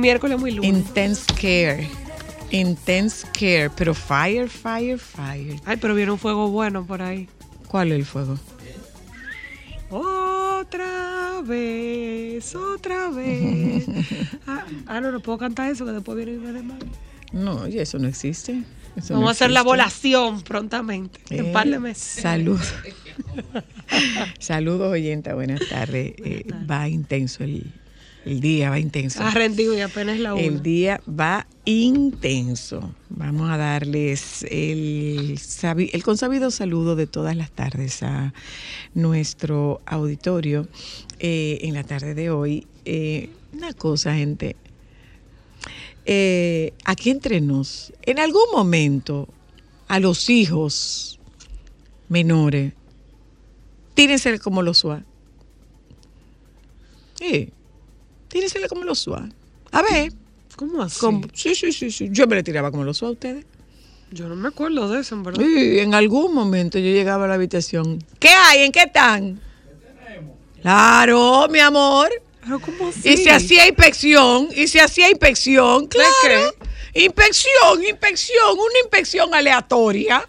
Un, miércoles muy lunes. Intense Care. Intense Care, pero fire, fire, fire. Ay, pero viene un fuego bueno por ahí. ¿Cuál es el fuego? Otra vez, otra vez. ah, ah, no, no puedo cantar eso, que después viene el de mal. No, y eso no existe. Eso Vamos no a hacer la volación prontamente, en Eh, par de meses. Saludos. Saludos, oyenta, buenas tardes. Eh, va intenso el, el día, va intenso. Ha rendido y apenas la una. El día va intenso. Vamos a darles el, sabi- el consabido saludo de todas las tardes a nuestro auditorio eh, en la tarde de hoy. Eh, una cosa, gente. Eh, aquí entre nos, en algún momento, a los hijos menores, tírensele como los SWAT. Sí, tírensele como los SWAT. A ver, ¿Cómo así? como- sí, sí, sí, sí. Yo me le tiraba como los SWAT a ustedes. Yo no me acuerdo de eso, en verdad. Sí, en algún momento yo llegaba a la habitación. ¿Qué hay? ¿En qué están? Claro, mi amor. Pero ¿cómo así? Y se hacía inspección, y se hacía inspección, claro. Inspección, inspección, una inspección aleatoria.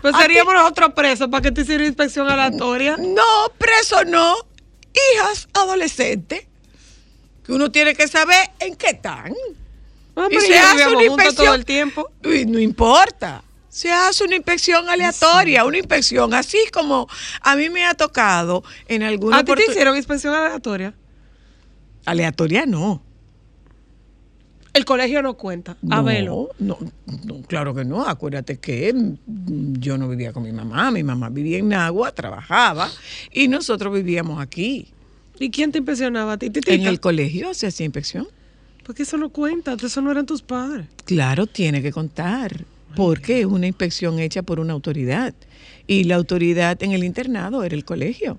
Pues ¿A seríamos nosotros presos para que te hiciera inspección aleatoria. No, preso no. Hijas adolescentes. Que uno tiene que saber en qué están. Ah, Y se hace una inspección. todo el tiempo. Uy, no importa. Se hace una inspección aleatoria, una inspección, así como a mí me ha tocado en alguna ¿A ti te hicieron inspección aleatoria? Aleatoria no. El colegio no cuenta. A no, verlo. No, no, claro que no. Acuérdate que yo no vivía con mi mamá. Mi mamá vivía en Nagua, trabajaba y nosotros vivíamos aquí. ¿Y quién te impresionaba a ti? Titita? En el colegio se hacía inspección. Porque eso no cuenta, eso no eran tus padres. Claro, tiene que contar, porque es una inspección hecha por una autoridad. Y la autoridad en el internado era el colegio.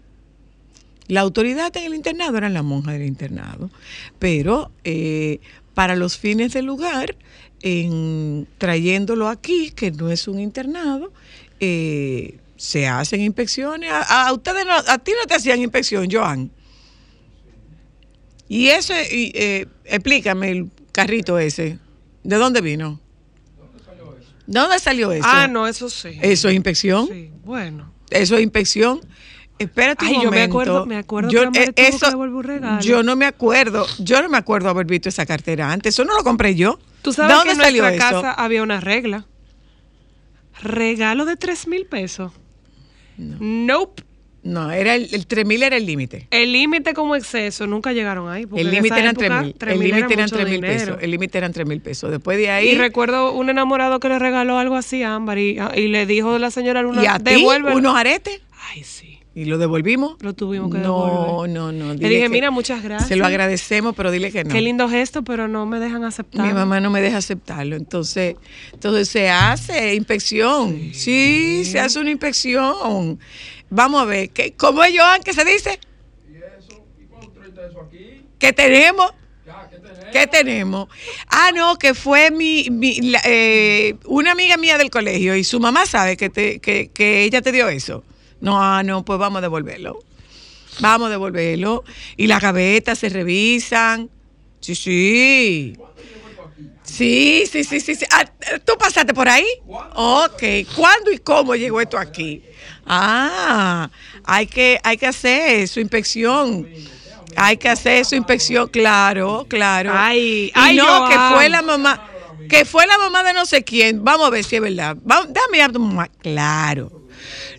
La autoridad en el internado eran las monjas del internado. Pero eh, para los fines del lugar, en, trayéndolo aquí, que no es un internado, eh, se hacen inspecciones. A, a ustedes no, a ti no te hacían inspección, Joan. Y eso, y, eh, explícame el carrito ese. ¿De dónde vino? ¿De dónde salió eso? Ah, no, eso sí. ¿Eso es inspección? Sí, bueno. ¿Eso es inspección? Espérate Ay, un yo me momento. acuerdo- me acuerdo Yo, que eh, que eso, regalo. Yo no me acuerdo. Yo no me acuerdo haber visto esa cartera antes. Eso no lo compré yo. Tú sabes ¿De que dónde en salió nuestra eso? casa había una regla. Regalo de 3 mil pesos. Nope. No, era el, el 3000 era el límite. El límite como exceso nunca llegaron ahí. El límite eran época, 3000. 3.000 El límite eran mucho 3000 dinero. pesos. El límite eran 3000 pesos. Después de ahí. Y recuerdo un enamorado que le regaló algo así a Ámbar y, y le dijo la señora Luna, ¿Y a ti? devuélvelo. ¿Unos aretes? Ay, sí. ¿Y lo devolvimos? Lo tuvimos que No, devolver. no, no. Le dile dije, que mira, muchas gracias. Se lo agradecemos, pero dile que no. Qué lindo gesto, pero no me dejan aceptar. Mi mamá no me deja aceptarlo. Entonces, entonces se hace inspección. Sí, se hace una inspección. Vamos a ver, ¿qué, ¿cómo es Joan que se dice? ¿Qué tenemos? ¿Qué tenemos? Ah, no, que fue mi, mi- la- eh, una amiga mía del colegio y su mamá sabe que, te, que, que ella te dio eso. No, ah, no, pues vamos a devolverlo. Vamos a devolverlo. Y las gavetas se revisan. Sí, sí. Sí, sí, sí, sí. sí. Ah, ¿Tú pasaste por ahí? Ok. ¿Cuándo y cómo llegó esto aquí? Ah, hay que, hay que hacer su inspección. Hay que hacer su inspección, claro, claro. Ay, y ay, no, que fue la mamá. que fue la mamá de no sé quién. Vamos a ver si es verdad. Vamos, dame a tu mamá. Claro.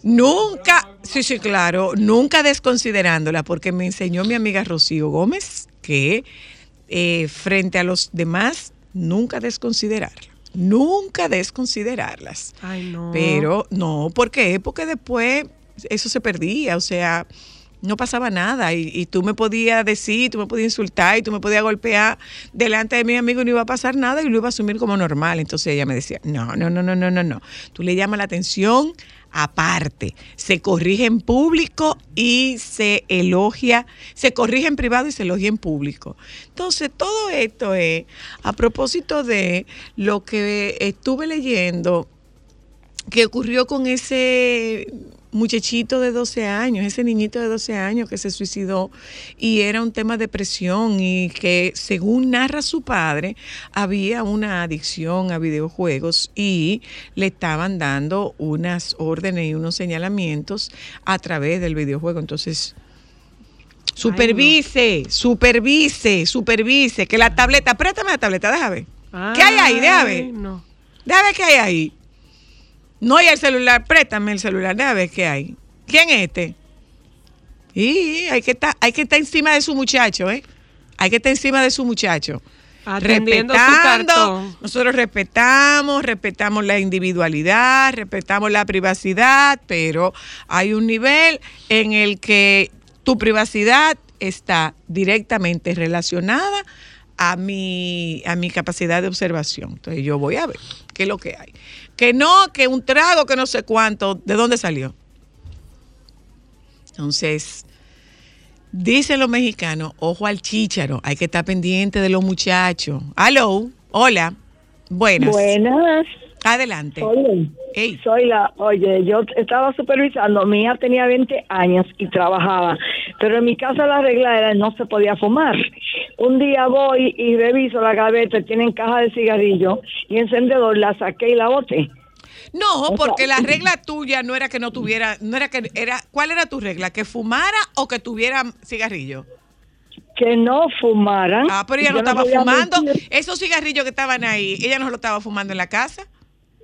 Nunca, sí, sí, claro, nunca desconsiderándola, porque me enseñó mi amiga Rocío Gómez que eh, frente a los demás, nunca desconsiderarla. Nunca desconsiderarlas. Ay, no. Pero no, ¿por qué? Porque después eso se perdía, o sea, no pasaba nada y, y tú me podías decir, tú me podías insultar y tú me podías golpear delante de mi amigo y no iba a pasar nada y lo iba a asumir como normal. Entonces ella me decía, no, no, no, no, no, no, no. Tú le llamas la atención aparte, se corrige en público y se elogia, se corrige en privado y se elogia en público. Entonces, todo esto es a propósito de lo que estuve leyendo que ocurrió con ese muchachito de 12 años, ese niñito de 12 años que se suicidó y era un tema de presión y que según narra su padre había una adicción a videojuegos y le estaban dando unas órdenes y unos señalamientos a través del videojuego. Entonces, supervise, supervise, supervise, que la tableta, préstame la tableta, déjame ver. ¿Qué hay ahí? Déjame ver. No. Déjame ver qué hay ahí. No hay el celular, préstame el celular, déjame ver qué hay. ¿Quién es este? Y hay que estar, hay que estar encima de su muchacho, ¿eh? Hay que estar encima de su muchacho. Atendiendo su Respetando, cartón. nosotros respetamos, respetamos la individualidad, respetamos la privacidad, pero hay un nivel en el que tu privacidad está directamente relacionada a mi, a mi capacidad de observación. Entonces yo voy a ver qué es lo que hay. Que no, que un trago, que no sé cuánto, ¿de dónde salió? Entonces, dicen los mexicanos, ojo al chícharo, hay que estar pendiente de los muchachos. Aló, hola, buenas. Buenas. Adelante. Oye, soy la, oye, yo estaba supervisando, mi hija tenía 20 años y trabajaba, pero en mi casa la regla era no se podía fumar. Un día voy y reviso la gaveta, tienen caja de cigarrillo y encendedor, la saqué y la boté. No, porque la regla tuya no era que no tuviera, no era que era, ¿cuál era tu regla? ¿Que fumara o que tuviera cigarrillo? Que no fumaran. Ah, pero ella no estaba fumando. mentir. Esos cigarrillos que estaban ahí, ella no lo estaba fumando en la casa.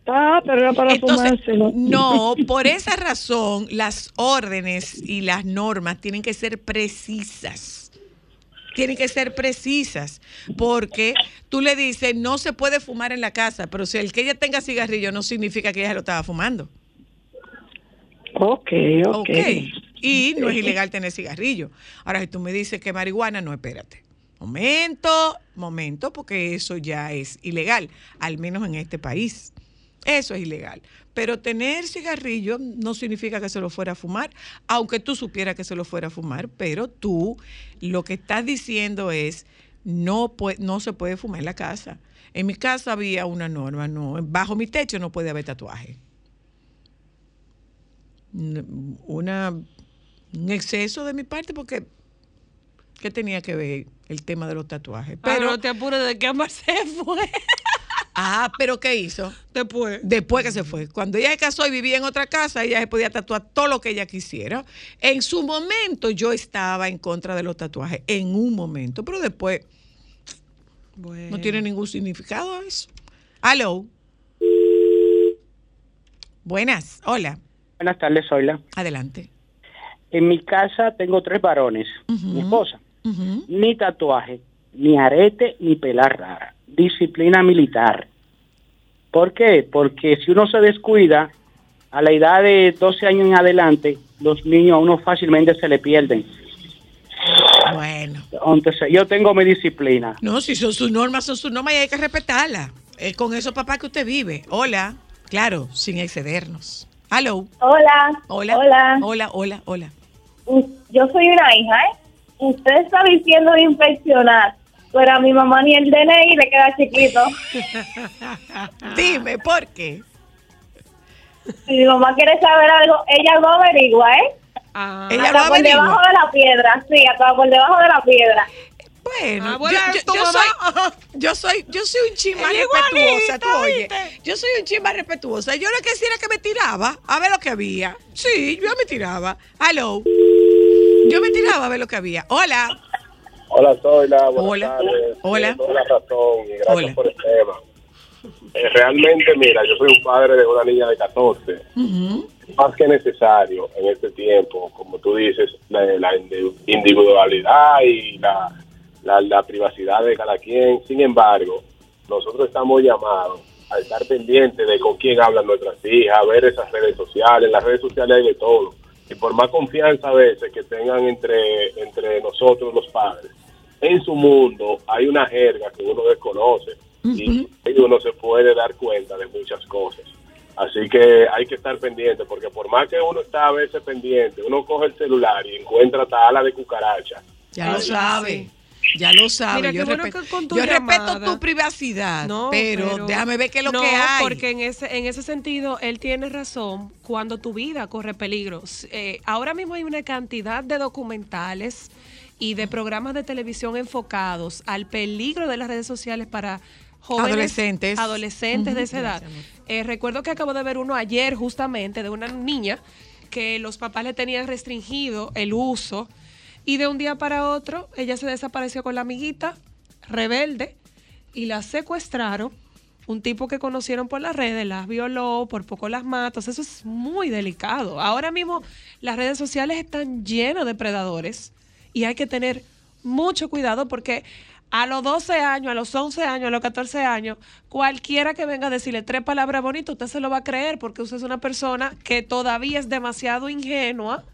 Ah, pero era para Entonces, fumárselo. no, por esa razón, las órdenes y las normas tienen que ser precisas. Tienen que ser precisas, porque tú le dices, no se puede fumar en la casa, pero si el que ella tenga cigarrillo no significa que ella lo estaba fumando. Ok, ok. Ok. Y no es ilegal tener cigarrillo. Ahora, si tú me dices que marihuana, no, espérate. Momento, momento, porque eso ya es ilegal, al menos en este país. Eso es ilegal. Pero tener cigarrillo no significa que se lo fuera a fumar, aunque tú supieras que se lo fuera a fumar, pero tú lo que estás diciendo es, no, no se puede fumar en la casa. En mi casa había una norma, no, bajo mi techo no puede haber tatuaje. Una, un exceso de mi parte porque ¿qué tenía que ver el tema de los tatuajes? Pero Pero, no te apures de que Amar se fue. ah, pero ¿qué hizo? Después. Después que se fue. Cuando ella se casó y vivía en otra casa, ella se podía tatuar todo lo que ella quisiera. En su momento yo estaba en contra de los tatuajes, en un momento, pero después Bueno. no tiene ningún significado eso. Aló. Buenas, hola, Buenas tardes, Zoila. adelante. En mi casa tengo tres varones, mi esposa. Ni tatuaje, ni arete, ni pelar rara. Disciplina militar. ¿Por qué? Porque si uno se descuida, a la edad de 12 años en adelante, los niños a uno fácilmente se le pierden. Bueno. Entonces, yo tengo mi disciplina. No, si son sus normas, son sus normas y hay que respetarlas. Es con eso, papá, que usted vive. Hola. Claro, sin excedernos. Hello. Hola. Hola. Hola. Hola, hola, hola. Yo soy una hija, ¿eh? Usted está diciendo de inspeccionar, pero a mi mamá ni el DNI le queda chiquito. Dime, ¿por qué? Si mi mamá quiere saber algo, ella lo averigua, ¿eh? Ah, Ella hasta lo por averigua. debajo de la piedra, sí, hasta por debajo de la piedra. Bueno, Ah, bueno, yo, soy, yo soy, yo soy un chin más respetuosa, tú oye. Yo soy un chin más respetuosa. Yo lo que hacía era que me tiraba a ver lo que había. Sí, yo me tiraba. Hello. Yo me tiraba a ver lo que había. Hola. Hola, Zoila. Buenas Hola. tardes. Hola. Toda la razón y gracias Hola. por el tema. eh, realmente, mira, yo soy un padre de una niña de 14. Más que necesario en este tiempo, como tú dices, la, la indi- individualidad y la, la, la privacidad de cada quien. Sin embargo, nosotros estamos llamados a estar pendientes de con quién hablan nuestras hijas, a ver esas redes sociales. En las redes sociales hay de todo. Y por más confianza a veces que tengan entre, entre nosotros los padres, en su mundo hay una jerga que uno desconoce y uno se puede dar cuenta de muchas cosas. Así que hay que estar pendiente, porque por más que uno está a veces pendiente, uno coge el celular y encuentra hasta ala de cucaracha. Ya lo sabe. Ya lo sabe. Mira, yo bueno respeto, tu yo respeto llamada- tu privacidad, No, pero, déjame ver qué es lo no, que hay. porque en ese, en ese sentido él tiene razón cuando tu vida corre peligro. Eh, ahora mismo hay una cantidad de documentales y de programas de televisión enfocados al peligro de las redes sociales para jóvenes Adolescentes. adolescentes de esa edad. Eh, recuerdo que acabo de ver uno ayer justamente de una niña que los papás le tenían restringido el uso y de un día para otro ella se desapareció con la amiguita rebelde y la secuestraron. Un tipo que conocieron por las redes, las violó, por poco las mata. Eso es muy delicado. Ahora mismo las redes sociales están llenas de predadores y hay que tener mucho cuidado porque a los 12 años, a los 11 años, a los 14 años, cualquiera que venga a decirle tres palabras bonitas, usted se lo va a creer porque usted es una persona que todavía es demasiado ingenua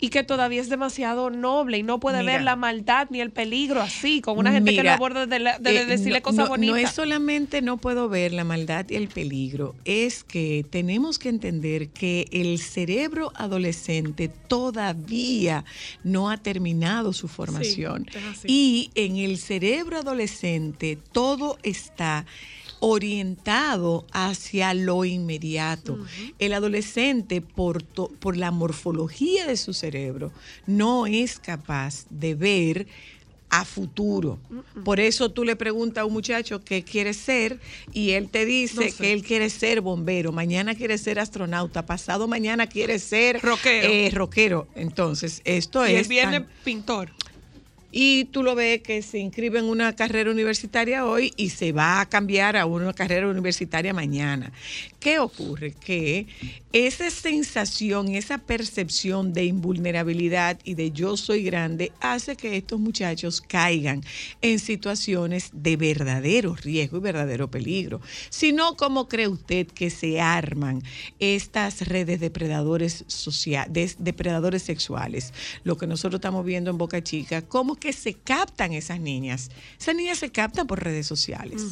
y que todavía es demasiado noble y no puede Mira. ver la maldad ni el peligro así, con una gente que lo aborda de, la- de eh, decirle no- cosas no- bonitas. No es solamente no puedo ver la maldad y el peligro, es que tenemos que entender que el cerebro adolescente todavía no ha terminado su formación. y en el cerebro adolescente todo está orientado hacia lo inmediato. El adolescente, por, to- por la morfología de su cerebro, no es capaz de ver a futuro. Por eso tú le preguntas a un muchacho qué quiere ser y él te dice No sé. que él quiere ser bombero, mañana quiere ser astronauta, pasado mañana quiere ser Rockero. eh, rockero. Entonces, esto y él es... viene tan- pintor. Y tú lo ves que se inscribe en una carrera universitaria hoy y se va a cambiar a una carrera universitaria mañana. ¿Qué ocurre? Que esa sensación, esa percepción de invulnerabilidad y de yo soy grande hace que estos muchachos caigan en situaciones de verdadero riesgo y verdadero peligro. Si no, ¿cómo cree usted que se arman estas redes de predadores sociales, depredadores sexuales? Lo que nosotros estamos viendo en Boca Chica, ¿cómo que se captan esas niñas? Esas niñas se captan por redes sociales.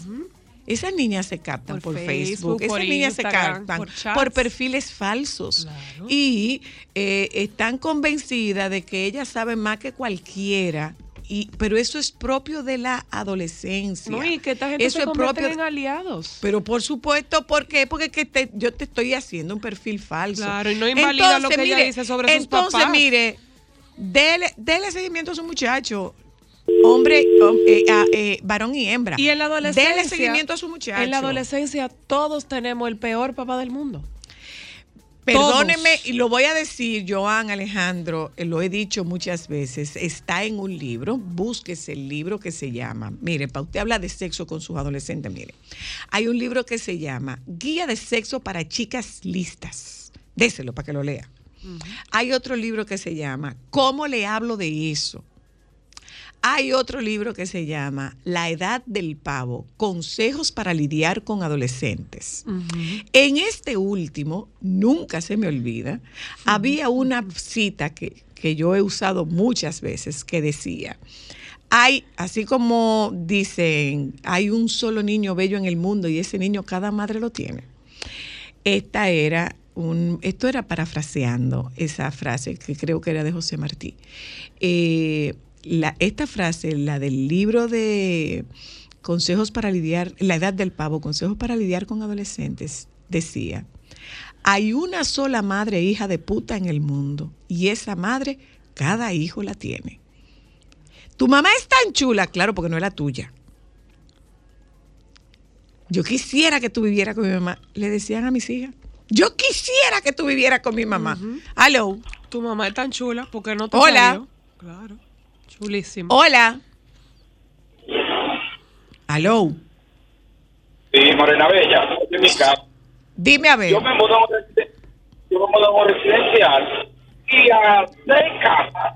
Esas niñas se captan Por por, Facebook, Facebook, por esas niñas se captan por perfiles falsos y eh, están convencidas de que ellas saben más que cualquiera. Y, pero eso es propio de la adolescencia. No, y que esta gente eso se es propio en aliados. pero por supuesto, ¿por qué? Porque que te- yo te estoy haciendo un perfil falso. Claro, y no invalida lo que ella dice sobre sus entonces, papás. mire, dele, dele seguimiento a su muchacho. Hombre, hom- eh, ah, eh, varón y hembra. Y en la adolescencia. Dele seguimiento a su muchacho. En la adolescencia todos tenemos el peor papá del mundo. Perdóneme, y lo voy a decir, Joan Alejandro, eh, lo he dicho muchas veces, está en un libro, búsquese el libro que se llama, mire, para usted habla de sexo con sus adolescentes, mire, hay un libro que se llama Guía de Sexo para Chicas Listas, déselo para que lo lea. Hay otro libro que se llama ¿Cómo le hablo de eso? Hay otro libro que se llama La edad del pavo, consejos para lidiar con adolescentes. En este último, nunca se me olvida, había una cita que, que yo he usado muchas veces que decía, hay, así como dicen, hay un solo niño bello en el mundo y ese niño cada madre lo tiene. Esta era un, esto era parafraseando esa frase que creo que era de José Martí. Eh, esta frase, la del libro de Consejos para lidiar, la edad del pavo, Consejos para lidiar con adolescentes, decía, hay una sola madre hija de puta en el mundo y esa madre cada hijo la tiene. Tu mamá es tan chula, claro, porque no es la tuya. Yo quisiera que tú vivieras con mi mamá, le decían a mis hijas. Yo quisiera que tú vivieras con mi mamá. Aló. Tu mamá es tan chula porque no te Hola. salió? Claro. Chulísima. Hola. Aló. Sí, Morena Bella, de mi casa. Dime a ver. Yo me mudé a un residencial y a seis casas.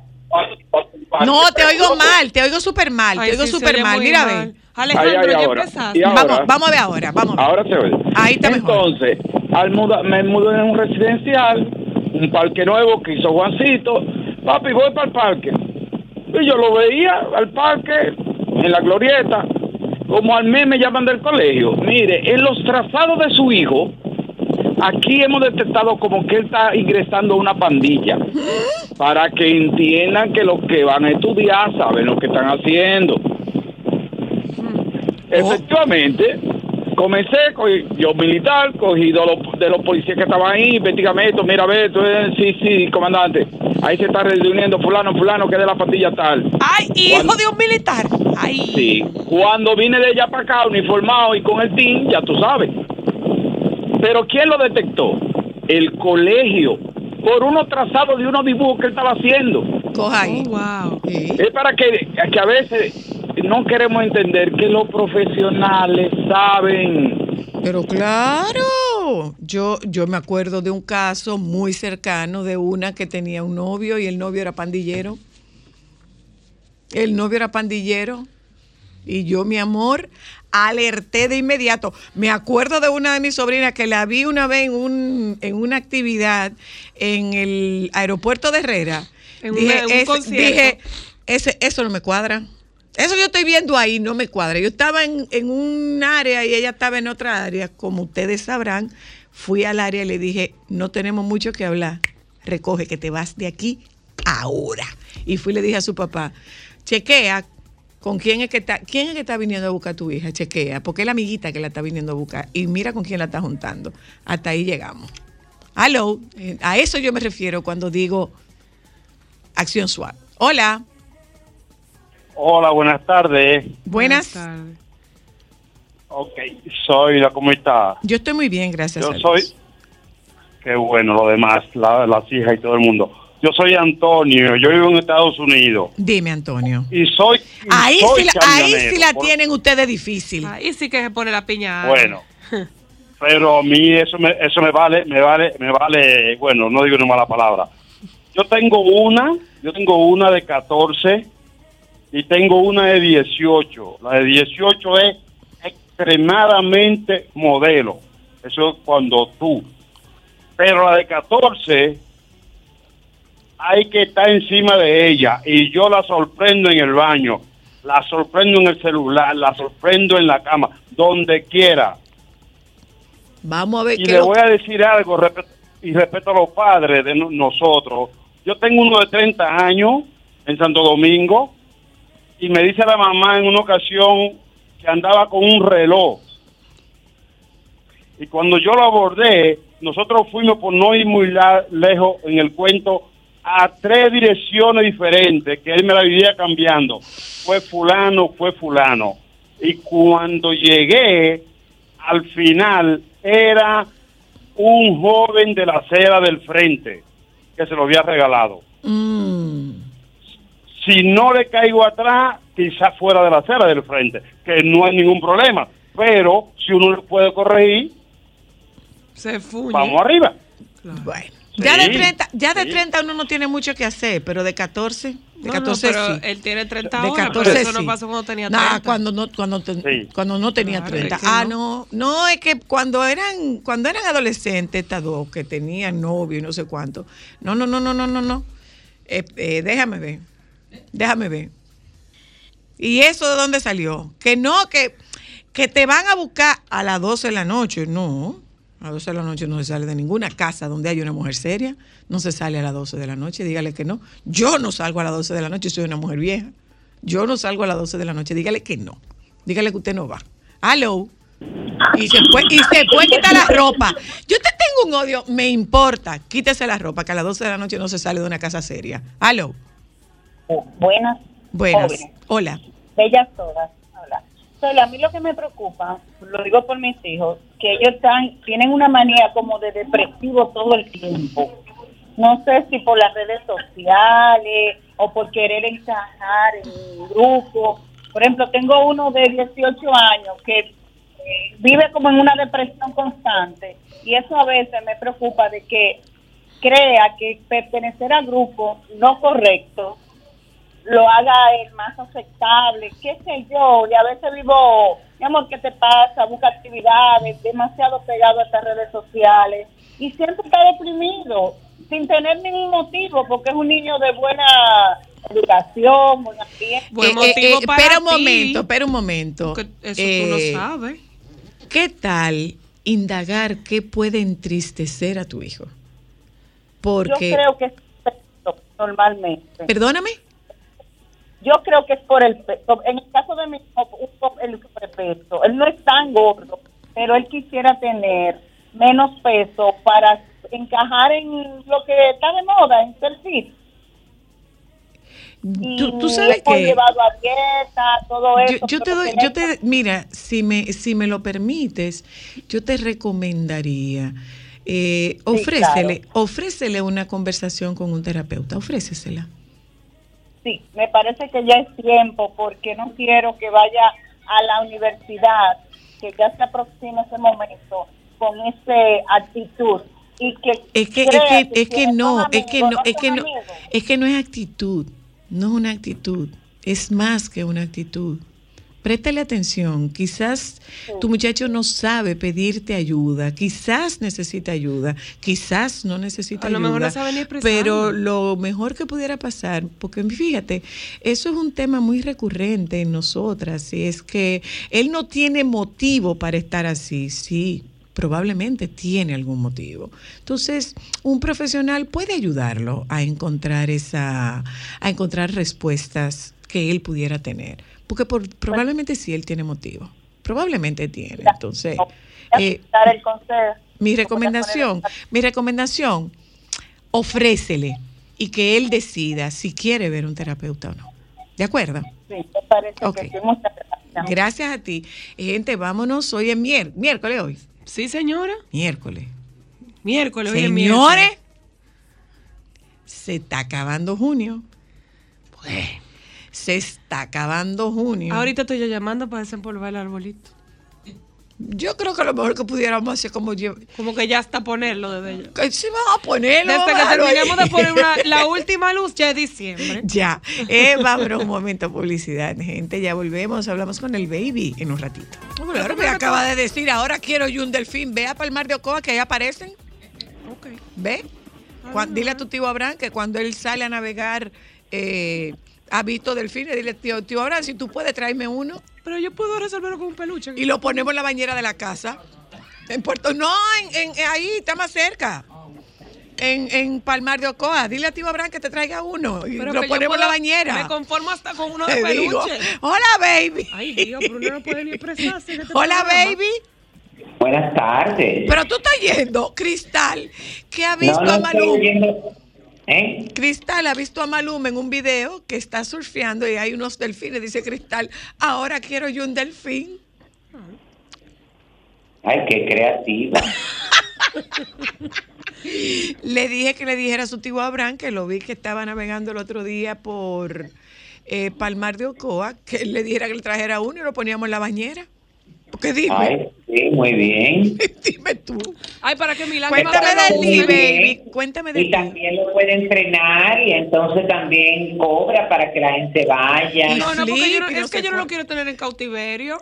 No, te oigo mal, te oigo súper mal, Ay, te oigo súper mal. Mira, a ver. Alejandro, Ahí, ahí, ya ahora. empezaste. Vamos, vamos a ver ahora, vamos a ver. Ahora se oye. Ahí está mejor. Al muda- me mudé en un residencial, un parque nuevo que hizo Juancito. Papi, voy para el parque. Y yo lo veía al parque, en la glorieta, como al mes me llaman del colegio. Mire, en los trazados de su hijo, aquí hemos detectado como que él está ingresando a una pandilla. Para que entiendan que los que van a estudiar saben lo que están haciendo. Efectivamente, comencé, cogí, yo militar, cogí de los, de los policías que estaban ahí, investigame esto, mira, ve, esto, eh, sí, sí, comandante, ahí se está reuniendo fulano, fulano, que es de la patilla tal. Ay, hijo de un militar. Ay. Sí, cuando vine de allá para acá, uniformado y con el team, ya tú sabes. Pero ¿quién lo detectó? El colegio, por unos trazados de unos dibujos que él estaba haciendo. Coja ahí. Oh, wow. Es para que, que a veces no queremos entender que los profesionales saben. Pero claro, yo, yo me acuerdo de un caso muy cercano de una que tenía un novio y el novio era pandillero. El novio era pandillero y yo, mi amor, alerté de inmediato. Me acuerdo de una de mis sobrinas que la vi una vez en, un, en una actividad en el aeropuerto de Herrera. En dije, una- un "Ese- concierto". dije, ese, eso no me cuadra. Eso yo estoy viendo ahí no me cuadra. Yo estaba en, en un área y ella estaba en otra área. Como ustedes sabrán, fui al área y le dije, no tenemos mucho que hablar. Recoge que te vas de aquí ahora. Y fui y le dije a su papá, chequea con quién es que está, quién es que está viniendo a buscar a tu hija, chequea, porque es la amiguita que la está viniendo a buscar. Y mira con quién la está juntando. Hasta ahí llegamos. Hello, eh, a eso yo me refiero cuando digo acción suave. Hola, Hola, buenas tardes. buenas. tardes. Ok, soy la ¿cómo está? Yo estoy muy bien, gracias. Yo a soy, Dios. qué bueno, lo demás, la- las hijas y todo el mundo. Yo soy Antonio, yo vivo en Estados Unidos Dime, Antonio. y soy. y Ahí soy sí, la, ahí camionero, sí la por- tienen ustedes difícil. Ahí sí que se pone la piña. Bueno, pero a mí eso me, eso me vale, me vale, me vale, bueno, no digo una mala palabra. Yo tengo una, yo tengo una de 14 y tengo una de 18. La de 18 es extremadamente modelo. Eso es cuando tú. Pero la de 14 hay que estar encima de ella y yo la sorprendo en el baño, la sorprendo en el celular, la sorprendo en la cama, donde quiera. Vamos a ver Y le lo- voy a decir algo y respeto a los padres de no- nosotros. Yo tengo uno de 30 años en Santo Domingo y me dice la mamá en una ocasión que andaba con un reloj. Y cuando yo lo abordé, nosotros fuimos por no ir muy lejos en el cuento a tres direcciones diferentes que él me la vivía cambiando. Fue fulano, fue fulano. Y cuando llegué, al final era un joven de la acera del frente que se lo había regalado. Mm, Si no le caigo atrás, quizás fuera de la acera del frente, que no hay ningún problema. Pero si uno lo puede corregir, Se fuñe. vamos arriba. bueno. Ya de Sí, 30, ya de sí. 30 uno no tiene mucho que hacer, pero de 14, de No, no, 14 pero sí. él tiene 30 de ahora, 14 pero eso sí. no pasó cuando tenía Nah, 30. cuando no cuando te- Sí. cuando no tenía Claro, 30. es que ah, no. no. no, es que cuando eran cuando eran adolescentes estas dos que tenían novio y no sé cuánto. No, no, no, no, no, no, no. Eh, eh, déjame ver. Déjame ver. ¿Y eso de dónde salió? Que no, que, que te van a buscar a las 12 de la noche. No, a las 12 de la noche no se sale de ninguna casa donde hay una mujer seria. No se sale a las 12 de la noche, dígale que no. Yo no salgo a las 12 de la noche, soy una mujer vieja. Yo no salgo a las 12 de la noche, dígale que no. Dígale que usted no va. Hello. Y se puede, y se puede quitar la ropa. Yo te tengo un odio, me importa. Quítese la ropa, que a las 12 de la noche no se sale de una casa seria. Hello. Buenas, Buenas. Jóvenes. Hola. bellas todas. Hola. Solo a mí lo que me preocupa, lo digo por mis hijos, que ellos están, tienen una manía como de depresivo todo el tiempo. No sé si por las redes sociales o por querer encajar en un grupo. Por ejemplo, tengo uno de 18 años que eh, vive como en una depresión constante y eso a veces me preocupa de que crea que pertenecer al grupo no correcto lo haga el más aceptable, qué sé yo, y a veces vivo, mi amor, ¿qué te pasa? Busca actividades, demasiado pegado a estas redes sociales y siempre está deprimido, sin tener ningún motivo, porque es un niño de buena educación, buen ambiente. Buen Eh, motivo eh, para espera un momento, espera un momento. Porque eso tú Eh, no sabes. ¿Qué tal indagar qué puede entristecer a tu hijo? Porque, Yo creo que es normalmente. perdóname, Yo creo que es por el peso. En el caso de mi hijo, un po- el sobrepeso. Él no es tan gordo, pero él quisiera tener menos peso para encajar en lo que está de moda, en ser fit. tú, sabes que llevado a dieta, todo yo, eso. yo te doy, yo te, mira, si me, si me lo permites, yo te recomendaría, eh, ofrécele, ofrécele una conversación con un terapeuta, ofrécesela. Sí, me parece que ya es tiempo porque no quiero que vaya a la universidad, que ya se aproxima ese momento con esa actitud y que Es que, es que, es que no, es que no, es que no, amigos. es que no es actitud, no es una actitud, es más que una actitud. Préstale atención, quizás tu muchacho no sabe pedirte ayuda, quizás necesita ayuda, quizás no necesita A lo ayuda. mejor no sabe ni pero lo mejor que pudiera pasar, porque fíjate, eso es un tema muy recurrente en nosotras, y es que él no tiene motivo para estar así, sí, probablemente tiene algún motivo. Entonces, un profesional puede ayudarlo a encontrar esa, a encontrar respuestas que él pudiera tener, porque por- probablemente sí él tiene motivo, probablemente tiene. Entonces, eh, dar el consejo. mi recomendación, mi recomendación, ofrécele y que él decida si quiere ver un terapeuta o no. ¿De acuerdo? Sí, me parece Ok. que sí. Muchas gracias. Gracias a ti. Gente, vámonos. Hoy es mier- miércoles hoy. Sí, señora. Miércoles. Miércoles, hoy es Señores, miércoles. se está acabando junio. Pues, se está acabando junio. Ahorita estoy yo llamando para desempolvar el arbolito. Yo creo que lo mejor que pudiéramos hacer como yo. Como que ya hasta ponerlo desde ya. Que sí, vamos a ponerlo. Desde que terminemos de poner una- la última luz, ya es diciembre. Ya, eh, vámonos un momento a publicidad, gente. Ya volvemos, hablamos con el baby en un ratito. Claro, me acaba de decir, ahora quiero yo un delfín. Ve a Palmar de Ocoa, que ahí aparecen. Ok. ¿Ve? Dile a tu tío Abraham que cuando él sale a navegar eh, ha visto delfines. Dile, tío, tío Abraham, si tú puedes, tráeme uno. Pero yo puedo resolverlo con un peluche. Y lo ponemos en la bañera de la casa. En Puerto, no, en, en- ahí, está más cerca. En, en Palmar de Ocoa. Dile a tío Abraham que te traiga uno. Y Pero lo ponemos en la bañera. Me conformo hasta con uno de Te digo, peluche. Hola, baby. Ay, Dios, pero uno no puede ni expresarse. este Hola, programa. baby. Buenas tardes. Pero tú estás yendo, Cristal, que ha visto no, no a estoy Maluma. ¿Eh? Cristal ha visto a Maluma en un video que está surfeando y hay unos delfines. Dice Cristal, ahora quiero yo un delfín. Ay, qué creativa. Le dije que le dijera a su tío Abraham, que lo vi que estaba navegando el otro día por eh, Palmar de Ocoa, que le dijera que le trajera uno y lo poníamos en la bañera. Porque dime, Ay, sí, muy bien. dime tú. Ay, para que Milán Cuéntame de ti, baby. Cuéntame de Y también lo puede entrenar y entonces también cobra para que la gente vaya. No, no, porque yo no, es que yo no lo quiero tener en cautiverio.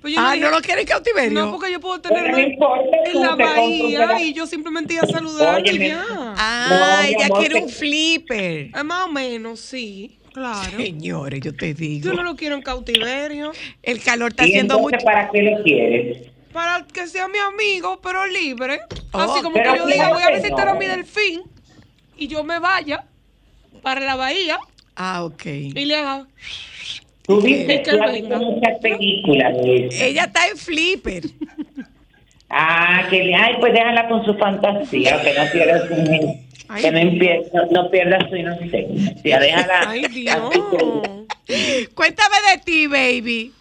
Pues yo Ah, ¿no lo quiere en cautiverio? No, porque yo puedo Pero tenerlo no en, importa, en la bahía y yo simplemente ir a saludar y ya. Ah, No, ella amor, quiere te- un flipper. Es más o menos, sí, claro. Señores, yo te digo. Yo no lo quiero en cautiverio. El calor está ¿Y haciendo mucho. para qué lo quieres? Para que sea mi amigo, pero libre. Oh, Así como que yo diga, voy a visitar a mi delfín y yo me vaya para la bahía Ah, ok. y le haga. Tú viste, que muchas películas de eso. Ella está en flipper. Ah, que le- ay, pues déjala con su fantasía, que no su, Ay, que no, no, no pierda su inocencia. Déjala. Ay, Dios. Cuéntame de ti, baby.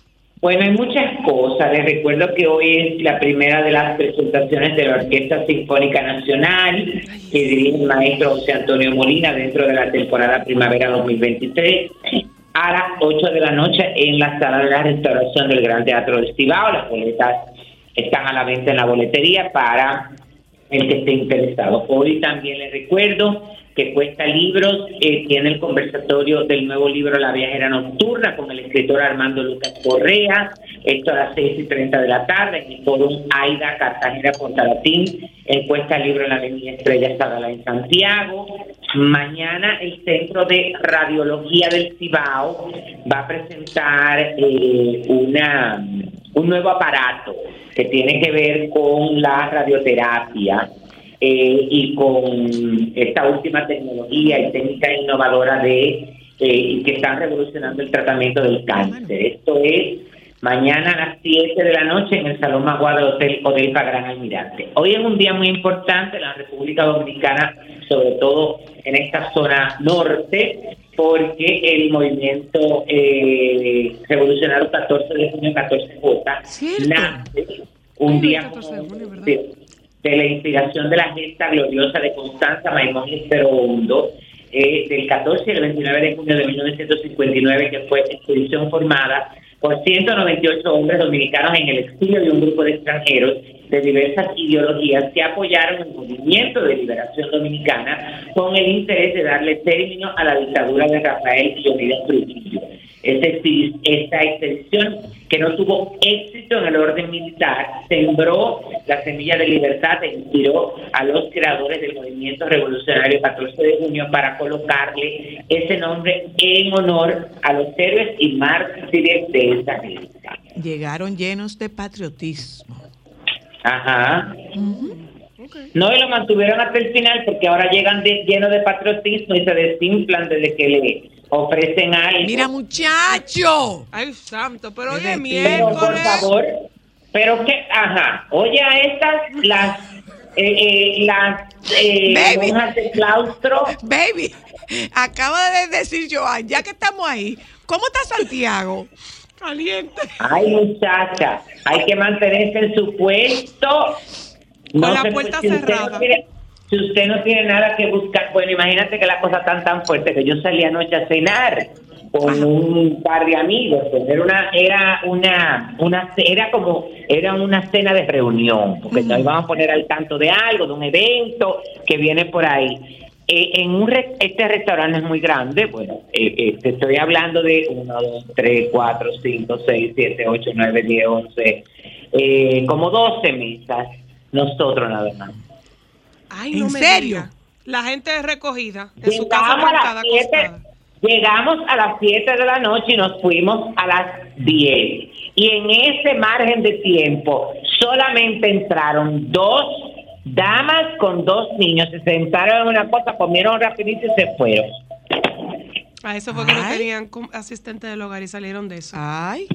Bueno, hay muchas cosas. Les recuerdo que hoy es la primera de las presentaciones de la Orquesta Sinfónica Nacional que dirige el maestro José Antonio Molina dentro de la temporada primavera 2023. a las 8 de la noche en la sala de la restauración del Gran Teatro del Cibao. Las boletas están a la venta en la boletería para el que esté interesado. Hoy también les recuerdo que Cuesta Libros eh, tiene el conversatorio del nuevo libro La Viajera Nocturna con el escritor Armando Lucas Correa. Esto a las 6 y 30 de la tarde en el Fórum Aida Cartagena Latín en Cuesta Libro en la Avenida Estrella Sadala en Santiago. Mañana el Centro de Radiología del Cibao va a presentar eh, una, un nuevo aparato que tiene que ver con la radioterapia eh, y con esta última tecnología y técnica innovadora de eh, que están revolucionando el tratamiento del cáncer. Esto es mañana a las 7 de la noche en el Salón Magua del Hotel Odessa Gran Almirante. Hoy es un día muy importante en la República Dominicana, sobre todo en esta zona norte, porque el movimiento eh, revolucionario 14 de junio 14J nace un día como- de, de la inspiración de la gesta gloriosa de Constanza Maimón Hondo, eh, del 14 al 29 de junio de 1959, que fue expedición formada por 198 hombres dominicanos en el exilio y un grupo de extranjeros de diversas ideologías que apoyaron el movimiento de liberación dominicana con el interés de darle término a la dictadura de Rafael Leónidas Trujillo. Esta, expedición, que no tuvo éxito en el orden militar, sembró la semilla de libertad e inspiró a los creadores del movimiento revolucionario 14 de junio para colocarle ese nombre en honor a los héroes y mártires de esa gesta. Llegaron llenos de patriotismo. Ajá. No, y lo mantuvieron hasta el final porque ahora llegan de- llenos de patriotismo y se desinflan desde que le ofrecen algo. Mira, muchacho. Ay, santo, pero hoy es Pero por miércoles. favor, pero que, ajá, oye a estas, las, eh, eh, las eh, Baby. monjas del claustro. Baby, acaba de decir Joan, ya que estamos ahí, ¿cómo está Santiago? Caliente. Ay, muchacha, hay que mantenerse en su puesto. Con la se- puerta si usted cerrada. no tiene- si usted no tiene nada que buscar, bueno, imagínate que la cosa tan tan fuerte que yo salí anoche a cenar con un par de amigos, pues era una, era una, una, era como, era una cena de reunión, porque nos íbamos a poner al tanto de algo, de un evento que viene por ahí. Eh, en un re- este restaurante es muy grande, bueno, eh, eh, te estoy hablando de 1, 2, 3, 4, 5, 6, 7, 8, 9, 10, 11, eh, como 12 mesas, nosotros nada más. Ay, ¿En no me serio? diga. La gente es recogida en su casa Llegamos a las 7, acostada. llegamos a las 7 de la noche y nos fuimos a las 10. Y en ese margen de tiempo solamente entraron dos damas con dos niños, se sentaron en una cosa, comieron rapidito y se fueron. A eso fue que no tenían asistente del hogar y salieron de eso. Ay,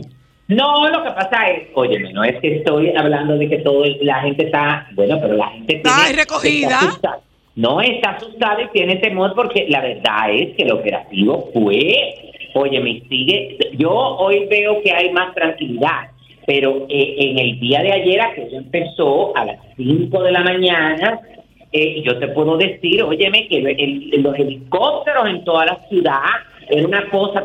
No, lo que pasa es, óyeme, no es que estoy hablando de que todo la gente está, bueno, pero la gente Ay, tiene- recogida. está asustada. No está asustada y tiene temor porque la verdad es que el operativo fue, óyeme, sigue, yo hoy veo que hay más tranquilidad, pero eh, en el día de ayer aquello empezó a las 5 de la mañana. Eh, yo te puedo decir, óyeme, que los helicópteros en toda la ciudad era una cosa,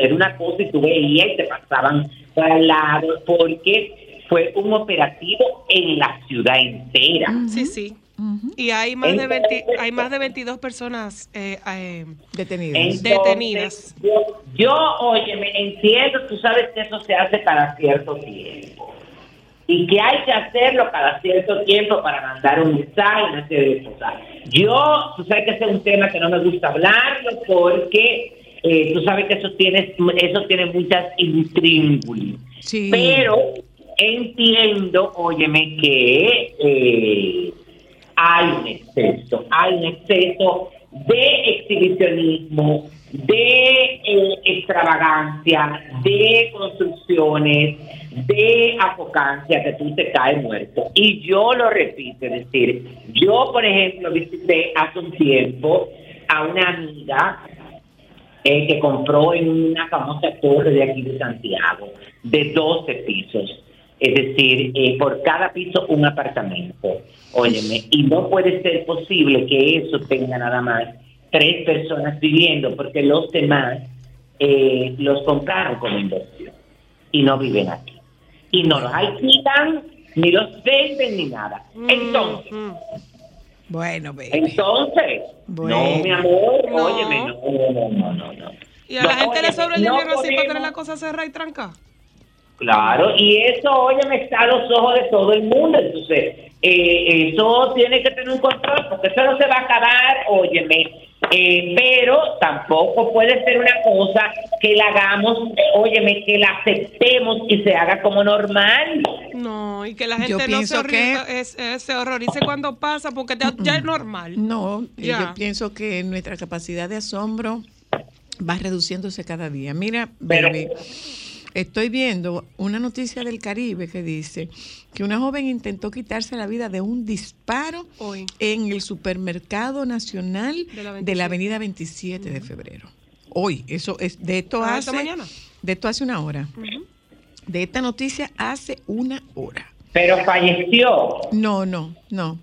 era una cosa y tú veías y te pasaban para el lado, porque fue un operativo en la ciudad entera. Sí, sí. Y hay más de 20 Entonces- hay más de 22 personas eh, eh. Entonces, detenidas. Yo, yo, oye, me entiendo, tú sabes que eso se hace cada cierto tiempo. Y que hay que hacerlo cada cierto tiempo para mandar un mensaje, una serie de cosas. Yo, tú sabes que ese es un tema que no me gusta hablarlo porque eh, tú sabes que eso tiene, eso tiene muchas intríngulis. Sí. Pero entiendo, óyeme, que eh, hay un exceso, hay un exceso de exhibicionismo, de eh, extravagancia, de construcciones, de afocancia, que tú te caes muerto. Y yo lo repito, es decir, yo, por ejemplo, visité hace un tiempo a una amiga eh, que compró en una famosa torre de aquí de Santiago, de 12 pisos. Es decir, eh, por cada piso un apartamento. Óyeme, y no puede ser posible que eso tenga nada más tres personas viviendo porque los demás eh, los compraron como inversión y no viven aquí. Y no los alquilan, ni los venden, ni nada. Entonces, Bueno, baby. entonces, Bueno. no, mi amor, No. óyeme, no, no, no, no, no. Y a la No, gente le sobra el dinero así para tener la cosa cerrada y tranca. Claro, y eso, óyeme, está a los ojos de todo el mundo. Entonces, eh, eso tiene que tener un control, porque eso no se va a acabar, óyeme. Eh, pero tampoco puede ser una cosa que la hagamos, eh, óyeme, que la aceptemos y se haga como normal. No, y que la Yo gente no se, pienso que- horriza- es- es- se horrorice cuando pasa, porque ya, ya es normal. No, eh, Ya. yo pienso que nuestra capacidad de asombro va reduciéndose cada día. Mira, Pero- baby, estoy viendo una noticia del Caribe que dice que una joven intentó quitarse la vida de un disparo Hoy. en el supermercado nacional De la de la avenida 27 de febrero. Hoy, eso es de esto Ah, hace esta mañana. de esto hace una hora. De esta noticia hace una hora. Pero falleció. No, no, no.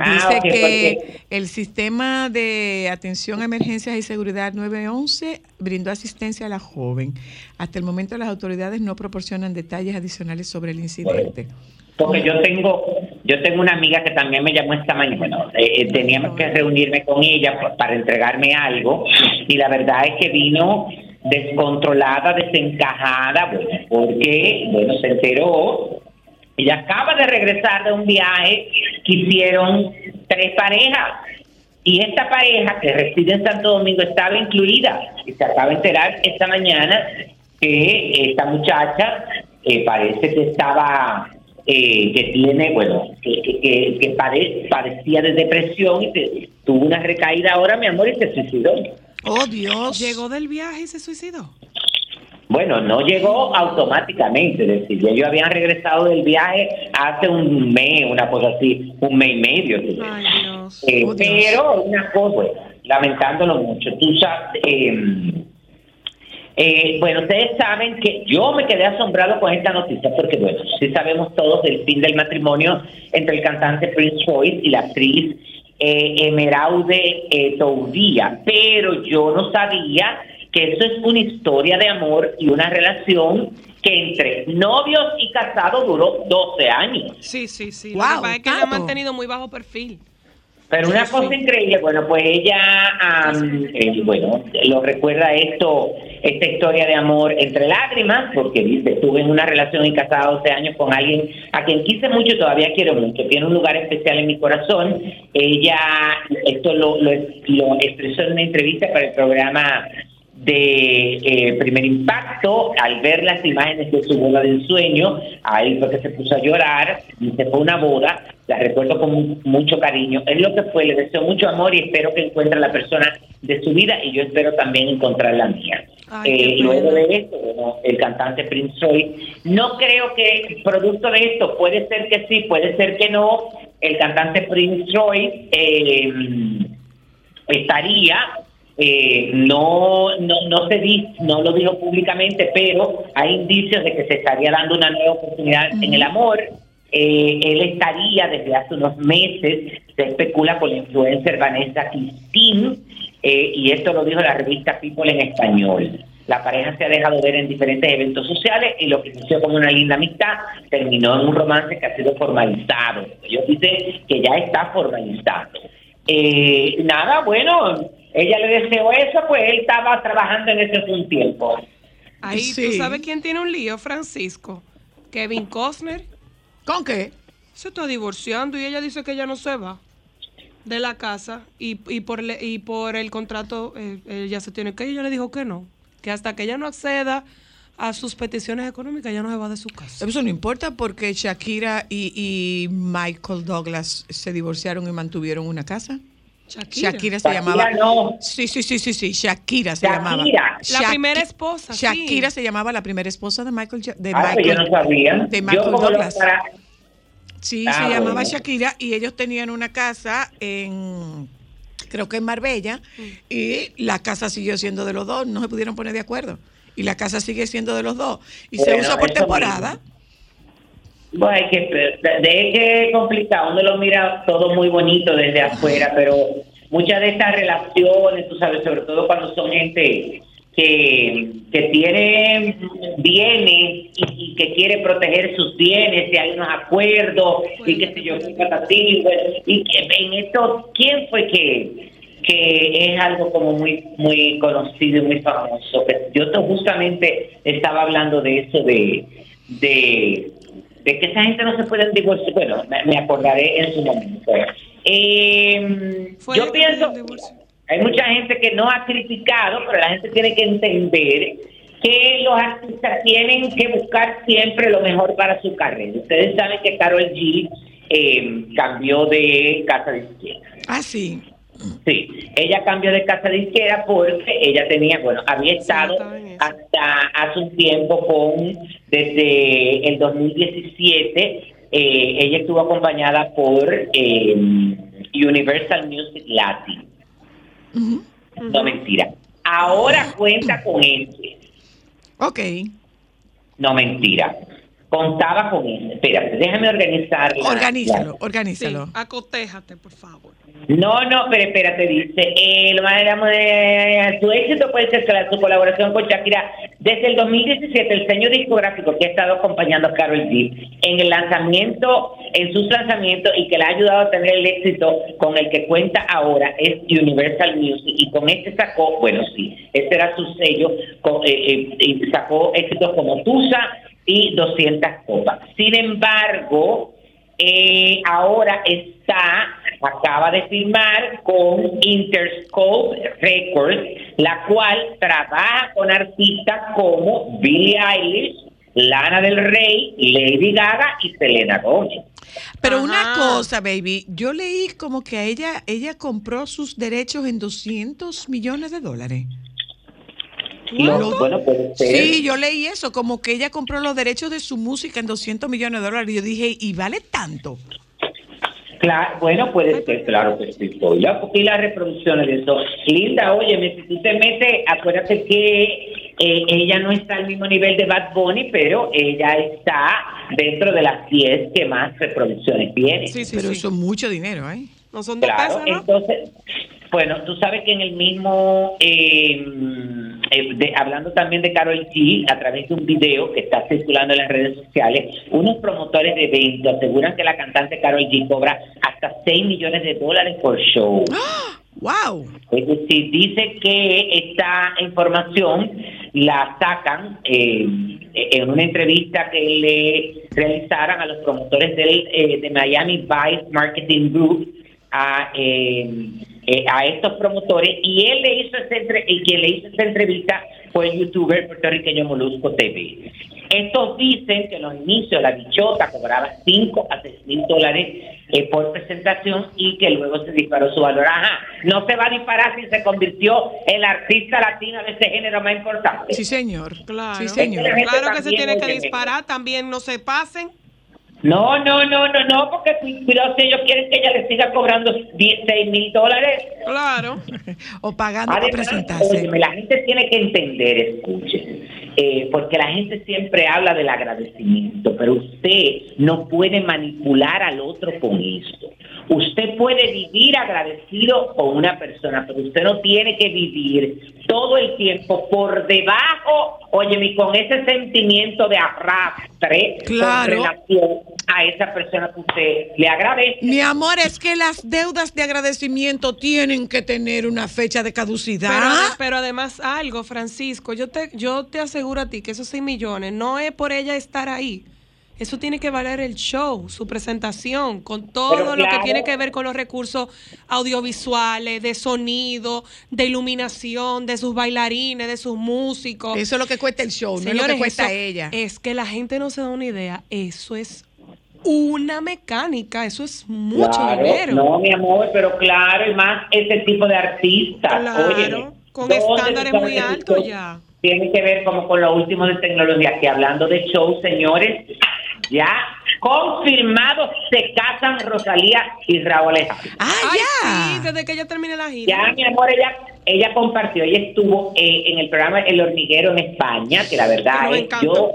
Ah, Dice que porque- el sistema de atención a emergencias y seguridad 911 brindó asistencia a la joven. Hasta el momento las autoridades no proporcionan detalles adicionales sobre el incidente. Porque yo tengo, yo tengo una amiga que también me llamó esta mañana. Bueno, eh, eh, teníamos que reunirme con ella para entregarme algo y la verdad es que vino descontrolada, desencajada, bueno, porque bueno se enteró. Ella acaba de regresar de un viaje que hicieron tres parejas. Y esta pareja que reside en Santo Domingo estaba incluida. Y se acaba de enterar esta mañana que esta muchacha eh, parece que estaba, eh, que tiene, bueno, que, que, que- que pade- padecía de depresión y que tuvo una recaída ahora, mi amor, y se suicidó. Oh, Dios. Llegó del viaje y se suicidó. Bueno, no llegó automáticamente, es decir, ya ellos habían regresado del viaje hace un mes, una cosa así, un mes y medio. Ay, Dios. Eh, Oh, Dios. pero una cosa, lamentándolo mucho, tú sabes, eh, eh, bueno, ustedes saben que yo me quedé asombrado con esta noticia porque, bueno, sí sabemos todos del fin del matrimonio entre el cantante Prince Royce y la actriz eh, Emeraude eh, Toudía, pero yo no sabía que eso es una historia de amor y una relación que entre novios y casados duró 12 años. Sí, sí, sí. Wow, Lo que pasa es que ha mantenido muy bajo perfil. Pero una Sí, cosa sí. increíble, bueno, pues ella, eh, bueno, lo recuerda esto, esta historia de amor entre lágrimas, porque dice, estuve en una relación y casada 12 años con alguien a quien quise mucho y todavía quiero mucho, tiene un lugar especial en mi corazón. Ella, esto lo, lo, lo expresó en una entrevista para el programa de eh, Primer Impacto, al ver las imágenes de su boda de ensueño, ahí fue que se puso a llorar, dice fue una boda, la recuerdo con mu- mucho cariño, es lo que fue, le deseo mucho amor y espero que encuentre la persona de su vida y yo espero también encontrar la mía. Ay, Eh, luego de esto, bueno, el cantante Prince Royce, no creo que producto de esto, puede ser que sí, puede ser que no, el cantante Prince Royce eh, estaría eh, no no no se di, no lo dijo públicamente pero hay indicios de que se estaría dando una nueva oportunidad en el amor Eh, él estaría desde hace unos meses se especula con la influencer Vanessa Cristín eh, y esto lo dijo la revista People en español la pareja se ha dejado ver en diferentes eventos sociales y lo que inició como una linda amistad terminó en un romance que ha sido formalizado. Ellos dicen que ya está formalizado. Eh, nada, bueno, ella le deseó eso, pues él estaba trabajando en eso hace un tiempo. Ahí, Sí. ¿tú sabes quién tiene un lío? Francisco. Kevin Costner. ¿Con qué? Se está divorciando y ella dice que ella no se va de la casa y, y por le- y por el contrato eh, ella se tiene que ir. Ella le dijo que no, que hasta que ella no acceda a sus peticiones económicas, ella no se va de su casa. Eso no importa porque Shakira y, y Michael Douglas se divorciaron y mantuvieron una casa. Shakira. Shakira se Shakira llamaba. no. Sí, sí, sí, sí, sí. Shakira se Shakira. llamaba. La primera esposa, sí. Shakira se llamaba la primera esposa de Michael. De Ah, pues yo Michael, no sabía. de Yo Michael Douglas. para... Sí, Ah, se llamaba bueno. Shakira y ellos tenían una casa en, creo que en Marbella, y la casa siguió siendo de los dos, no se pudieron poner de acuerdo. Y la casa sigue siendo de los dos. Y se usa por temporada. Bueno, es que, de que es complicado, uno lo mira todo muy bonito desde afuera, pero muchas de estas relaciones, tú sabes, sobre todo cuando son gente que, que tiene bienes y, que quiere proteger sus bienes, y hay unos acuerdos, y qué sé yo, bueno, y que en esto, ¿quién fue que, que es algo como muy muy conocido y muy famoso? Que yo te- justamente estaba hablando de eso, de, de, de que esa gente no se puede divorciar. Bueno, me, acordaré en su momento. Eh, yo pienso, hay mucha gente que no ha criticado, pero la gente tiene que entender que los artistas tienen que buscar siempre lo mejor para su carrera. Ustedes saben que Carol G eh, cambió de casa de izquierda. Ah, sí. Sí, ella cambió de casa de izquierda porque ella tenía, bueno, había estado hasta hace un tiempo con, desde el 2017, eh, ella estuvo acompañada por eh, Universal Music Latin. No mentira. Ahora cuenta con ese. Ok. No mentira. Contaba con ese. Espérate, déjame organizar. la- Organízalo, la- organízalo. Acotéjate, por favor. No, no, pero espérate, dice, eh, lo más digamos, eh, su éxito puede ser que la- su colaboración con Shakira desde el 2017, el sello discográfico que ha estado acompañando a Carol G en el lanzamiento, en sus lanzamientos y que le ha ayudado a tener el éxito con el que cuenta ahora es Universal Music y con este sacó, bueno, sí, este era su sello, con- eh, eh, y sacó éxitos como Tusa y 200 copas. Sin embargo, eh, ahora está, acaba de firmar con Interscope Records, la cual trabaja con artistas como Billie Eilish, Lana del Rey, Lady Gaga y Selena Gomez. Pero una cosa, baby, yo leí como que a ella, ella compró sus derechos en 200 millones de dólares. Bueno, ser. Sí, yo leí eso, como que ella compró los derechos de su música en 200 millones de dólares. Y yo dije, ¿y vale tanto? Claro, bueno, puede ser, claro que sí. la porque las reproducciones de eso. Linda, oye, si tú te metes, acuérdate que eh, ella no está al mismo nivel de Bad Bunny, pero ella está dentro de las 10 que más reproducciones tiene. Sí, sí, Pero sí. eso es mucho dinero, ¿eh? No son dos Claro, pesos, ¿no? entonces, bueno, tú sabes que en el mismo, eh, eh, de- hablando también de Carol G, a través de un video que está circulando en las redes sociales, unos promotores de eventos aseguran que la cantante Carol G cobra hasta 6 millones de dólares por show. ¡Wow! Es decir, dice que esta información la sacan eh, en una entrevista que le realizaron a los promotores del, eh, de Miami Vice Marketing Group a, eh, a estos promotores y él le hizo esa entre- y quien le hizo esa entrevista fue el youtuber puertorriqueño Molusco TV. Estos dicen que en los inicios la bichota cobraba 5 a 6 mil dólares eh, por presentación y que luego se disparó su valor. Ajá, no se va a disparar si se convirtió en la artista latina de ese género más importante. Sí, señor. Claro. Sí, señor. Claro que se tiene que disparar, también no se pasen. No, no, no, no, no, porque cu- cuidado si ellos quieren que ella le siga cobrando 16 mil dólares. Claro. O pagando para Además, presentarse. óyeme, la gente tiene que entender, escuchen, eh, porque la gente siempre habla del agradecimiento, pero usted no puede manipular al otro con esto. Usted puede vivir agradecido con una persona, pero usted no tiene que vivir todo el tiempo por debajo, óyeme, con ese sentimiento de arrastre Claro. con relación a esa persona que usted le agradece. Mi amor, es que las deudas de agradecimiento tienen que tener una fecha de caducidad. Pero, ade- pero además algo, Francisco, yo te, yo te aseguro a ti que esos 6 millones no es por ella estar ahí. Eso tiene que valer el show, su presentación, con todo Pero lo que tiene que ver con los recursos audiovisuales, de sonido, de iluminación, de sus bailarines, de sus músicos. Eso es lo que cuesta el show, no es lo que cuesta eso ella. Es que la gente no se da una idea. Eso es una mecánica, eso es mucho Claro, dinero. No, mi amor, pero claro, y más ese tipo de artistas. Claro, Óyeme, con ¿dónde estándares muy altos ya. Tiene que ver como con lo último de tecnología, que hablando de show, señores, ya confirmado se casan Rosalía y Raúl Alejandro. Ah, ya. sí, desde que ella termine la gira. Ya, mi amor, ella, ella compartió, ella estuvo eh, en el programa El Hormiguero en España, que la verdad es, encanta. yo,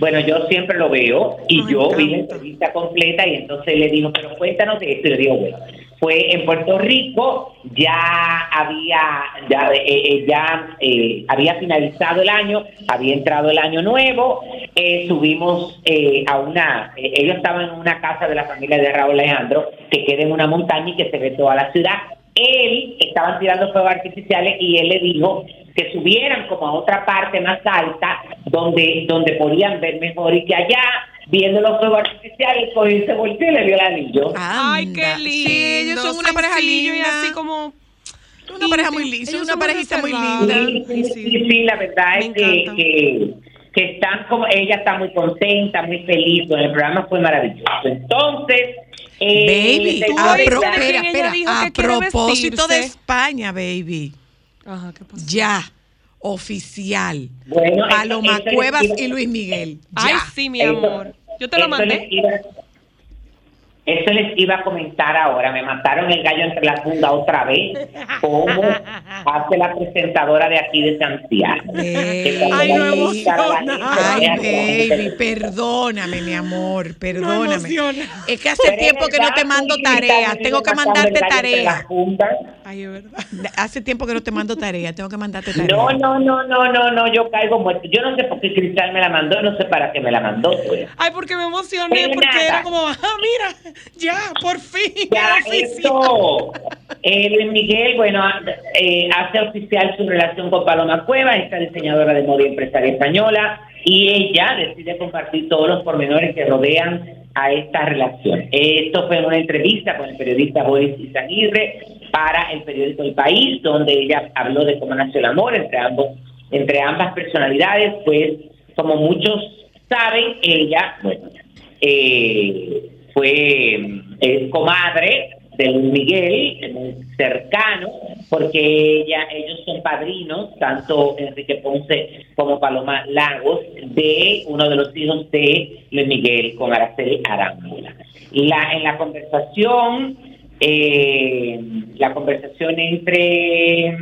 bueno, yo siempre lo veo y yo vi la entrevista completa y entonces le digo, pero cuéntanos de esto y le digo, bueno, fue en Puerto Rico, ya había, ya, eh, eh, ya eh, había finalizado el año, había entrado el año nuevo, eh, subimos eh, a una, eh, ellos estaban en una casa de la familia de Raúl Alejandro, que queda en una montaña y que se ve toda la ciudad. Él, estaban tirando fuegos artificiales y él le dijo que subieran como a otra parte más alta donde, donde podían ver mejor y que allá, viendo los fuegos artificiales, pues se volteó y le dio el anillo. Ay, qué lindo. Sí, ellos son una pareja sencillo y linda. así como Una pareja muy linda, una parejita muy linda. Sí, sí, sí, sí, la verdad es que, que, que están como, ella está muy contenta, muy feliz, con el programa fue maravilloso. Entonces, eh, Baby, a, pro- espera, espera, a propósito de? España, baby. Ajá, ¿qué pasó? Ya, oficial. Bueno, Paloma eso Cuevas iba- y Luis Miguel. Ya. Ay, sí, mi amor. Yo te lo mandé. Eso les iba a comentar ahora. Me mataron el gallo entre la funda otra vez. Como hace la presentadora de aquí de Santiago. Ay, no emociona. cómo baby, perdóname, mi amor, perdóname. es que hace Pero tiempo que no te mando tareas, tengo que mandarte tareas. Ay, es verdad. Hace tiempo que no te mando tareas, tengo que mandarte tareas. No, no, no, no, no, no, yo caigo muerto. Yo no sé por qué Cristal me la mandó, no sé para qué me la mandó. pues. Ay, porque me emocioné, Pero porque nada. era como, ah, mira, ya, por fin. Ya, esto, eh, Luis Miguel, bueno, eh, hace oficial su relación con Paloma Cuevas, esta diseñadora de moda y empresaria española, y ella decide compartir todos los pormenores que rodean a esta relación. Esto fue en una entrevista con el periodista Boris Izaguirre para el periódico El País, donde ella habló de cómo nació el amor entre ambos, entre ambas personalidades, pues como muchos saben, ella, bueno, eh, fue es comadre de Luis Miguel, muy cercano, porque ella, ellos son padrinos, tanto Enrique Ponce como Paloma Lagos, de uno de los hijos de Luis Miguel con Araceli Arámbula. La, en la conversación, eh, la conversación entre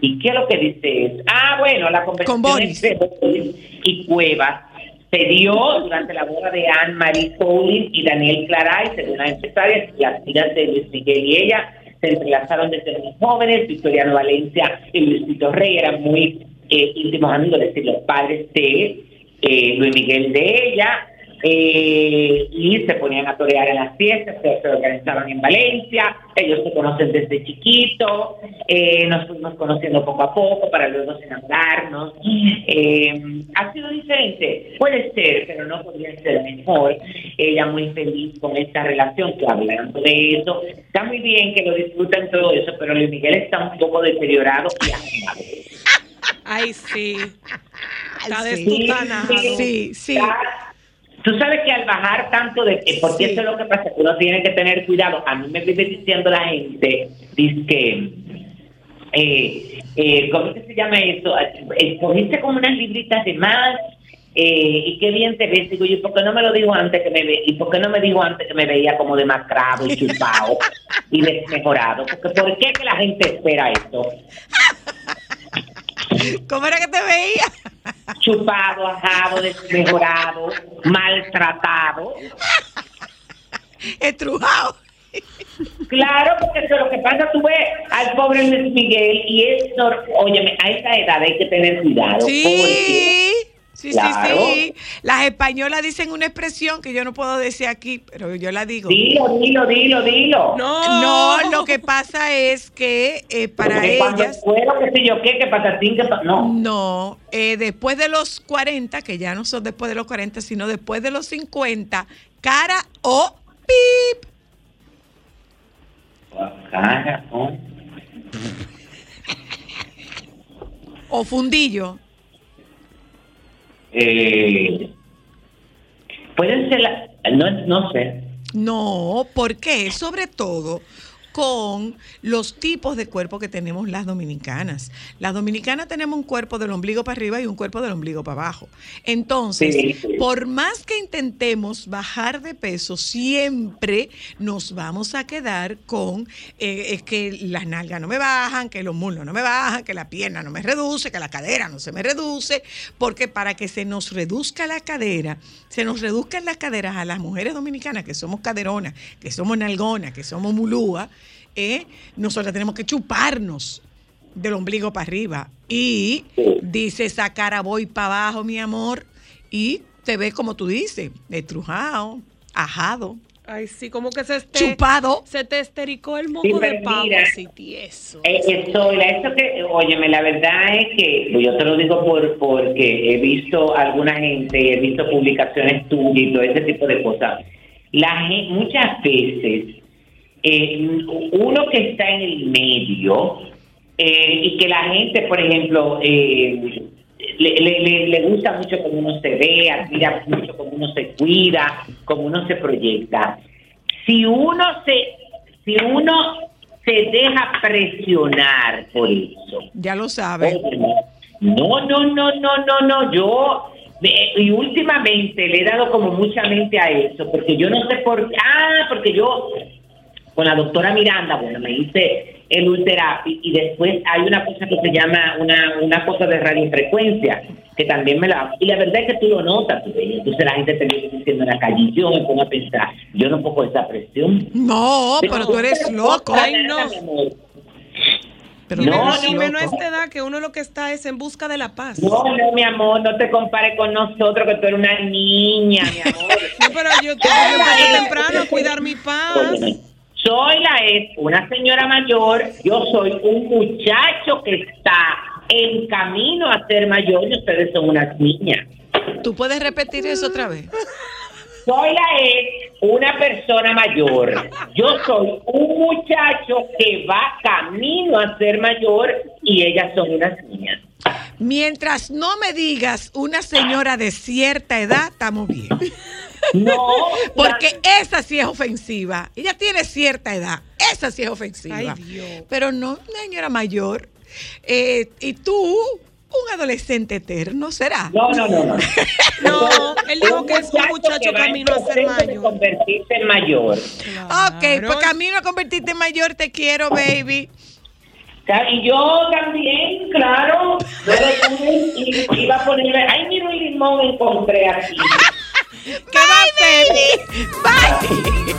¿Y qué es lo que dice? Ah, bueno, la conversación entre Boris y Cuevas se dio durante la boda de Anne-Marie Paulin y Daniel Claray, según las empresarias, las hijas de Luis Miguel y ella se entrelazaron desde muy jóvenes, Victoriano Valencia y Luisito Rey eran muy eh, íntimos amigos, es decir, los padres de eh, Luis Miguel de ella, eh, y se ponían a torear en las fiestas que se organizaban en Valencia, ellos se conocen desde chiquito, eh, nos fuimos conociendo poco a poco para luego enamorarnos. Eh, ha sido diferente, puede ser, pero no podría ser mejor. Ella muy feliz con esta relación, que hablando de eso, está muy bien que lo disfruten todo eso, pero Luis Miguel está un poco deteriorado y asomado. Ay, sí. Está Sí. Sí, sí. Tú sabes que al bajar tanto de... Porque Sí. eso es lo que pasa, que uno tiene que tener cuidado. A mí me vive diciendo la gente, dice que... Eh, eh, ¿Cómo que se llama eso? Eh, cogiste como unas libritas de más eh, y qué bien te ves. Digo yo, ¿por qué no me lo dijo antes que me ve? ¿Y por qué no me dijo antes que me veía como demacrado y chupado y desmejorado? Porque ¿por qué que la gente espera esto? ¿Cómo era que te veía? Chupado, ajado, desmejorado, maltratado. Estrujado. Claro, porque eso es lo que pasa. Tú ves al pobre Luis Miguel y es, óyeme, a esa edad hay que tener cuidado. porque- Sí, sí, Claro. sí, sí. Las españolas dicen una expresión que yo no puedo decir aquí, pero yo la digo. Dilo, dilo, dilo, dilo. No. No, lo que pasa es que eh, para Porque ellas, fuera, qué sé yo qué, que patatín, que pa- No. no, eh, después de los 40, que ya no son después de los 40, sino después de los 50, cara o pip. Cara, ¿no? O fundillo. Eh, pueden ser, la- no, no sé. No, porque sobre todo con los tipos de cuerpo que tenemos las dominicanas. Las dominicanas tenemos un cuerpo del ombligo para arriba y un cuerpo del ombligo para abajo. Entonces, Sí, sí. por más que intentemos bajar de peso, siempre nos vamos a quedar con eh, es que las nalgas no me bajan, que los muslos no me bajan, que la pierna no me reduce, que la cadera no se me reduce, porque para que se nos reduzca la cadera, se nos reduzcan las caderas a las mujeres dominicanas que somos caderonas, que somos nalgonas, que somos mulúas, eh, nosotras tenemos que chuparnos del ombligo para arriba. Y dice esa cara voy para abajo, mi amor, y te ves como tú dices, estrujado, ajado. Ay, sí, como que se te, Chupado. Se te estericó el moco Sí, de pavo mira, así tieso. Eh, eso, mira, eso que, óyeme, la verdad es que pues, yo te lo digo por porque he visto alguna gente, he visto publicaciones tuyas y todo ese tipo de cosas. La gen- muchas veces eh, uno que está en el medio eh, y que la gente, por ejemplo, eh, le, le- le- le gusta mucho cómo uno se ve, admira mucho cómo uno se cuida, cómo uno se proyecta. Si uno se, si uno se deja presionar por eso, Ya lo sabes. Óyeme, No, no, no, no, no, no. Yo, y últimamente le he dado como mucha mente a eso, porque yo no sé por qué. Ah, porque yo, con la doctora Miranda, bueno, me hice el ulterapi y después hay una cosa que se llama una, una cosa de radiofrecuencia, que también me la. Y la verdad es que tú lo notas, tú entonces la gente te viene diciendo en la calle, y yo me pongo a pensar, yo no pongo esa presión. No, pero tú eres loco. Ay, no. Pero No, tú no, no, menos a loco. esta edad que uno lo que está es en busca de la paz. No, no, mi amor, no te compares con nosotros, que tú eres una niña, mi amor. No, pero yo tengo que temprano a cuidar mi paz. Óyeme, soy la es una señora mayor, yo soy un muchacho que está en camino a ser mayor y ustedes son unas niñas. ¿Tú puedes repetir eso otra vez? Soy la es una persona mayor. Yo soy un muchacho que va camino a ser mayor y ellas son unas niñas. Mientras no me digas una señora de cierta edad, estamos bien. No, Porque esa sí es ofensiva. Ella tiene cierta edad. Esa sí es ofensiva. Ay, Dios. Pero no una señora mayor. Eh, y tú, un adolescente eterno, ¿será? no, no, no. no. No, él dijo que es un muchacho camino a ser mayor. convertirse en mayor. Ok, pues camino a convertirte en mayor, te quiero, baby. Y yo también, claro. I- iba a ponerle. Ay, mira un limón encontré aquí. ¿Qué va a? Bye.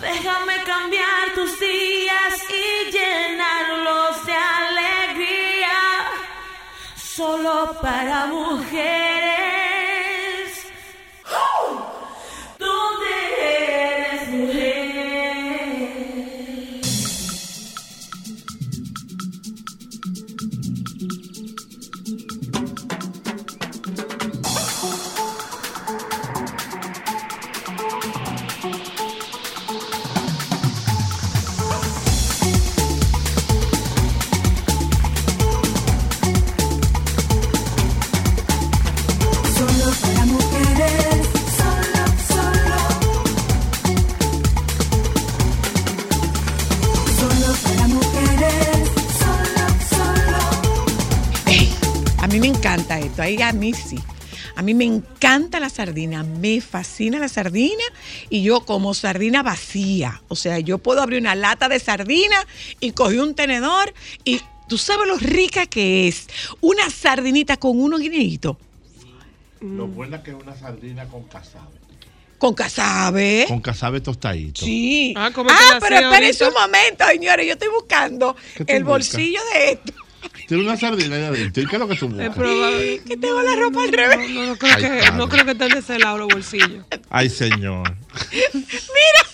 Déjame cambiar tus días y llenarlos de alegría. Solo para mujeres. Mí sí. A mí me encanta la sardina, me fascina la sardina y yo como sardina vacía. O sea, yo puedo abrir una lata de sardina y cogí un tenedor y tú sabes lo rica que es una sardinita con unos guineitos, Lo buena que es una sardina con casabe. con casabe. Con casabe tostadito. Sí. Ah, Ah, pero espérense un momento, señores. Yo estoy buscando ¿Qué tú el bolsillo de esto. Tiene una sardina ahí adentro. ¿Y qué es lo que tú Es probable. Que tengo la ropa al revés. No, no, no creo Ay, que, padre. no creo que estén de ese lado los bolsillos. Ay, señor. Mira.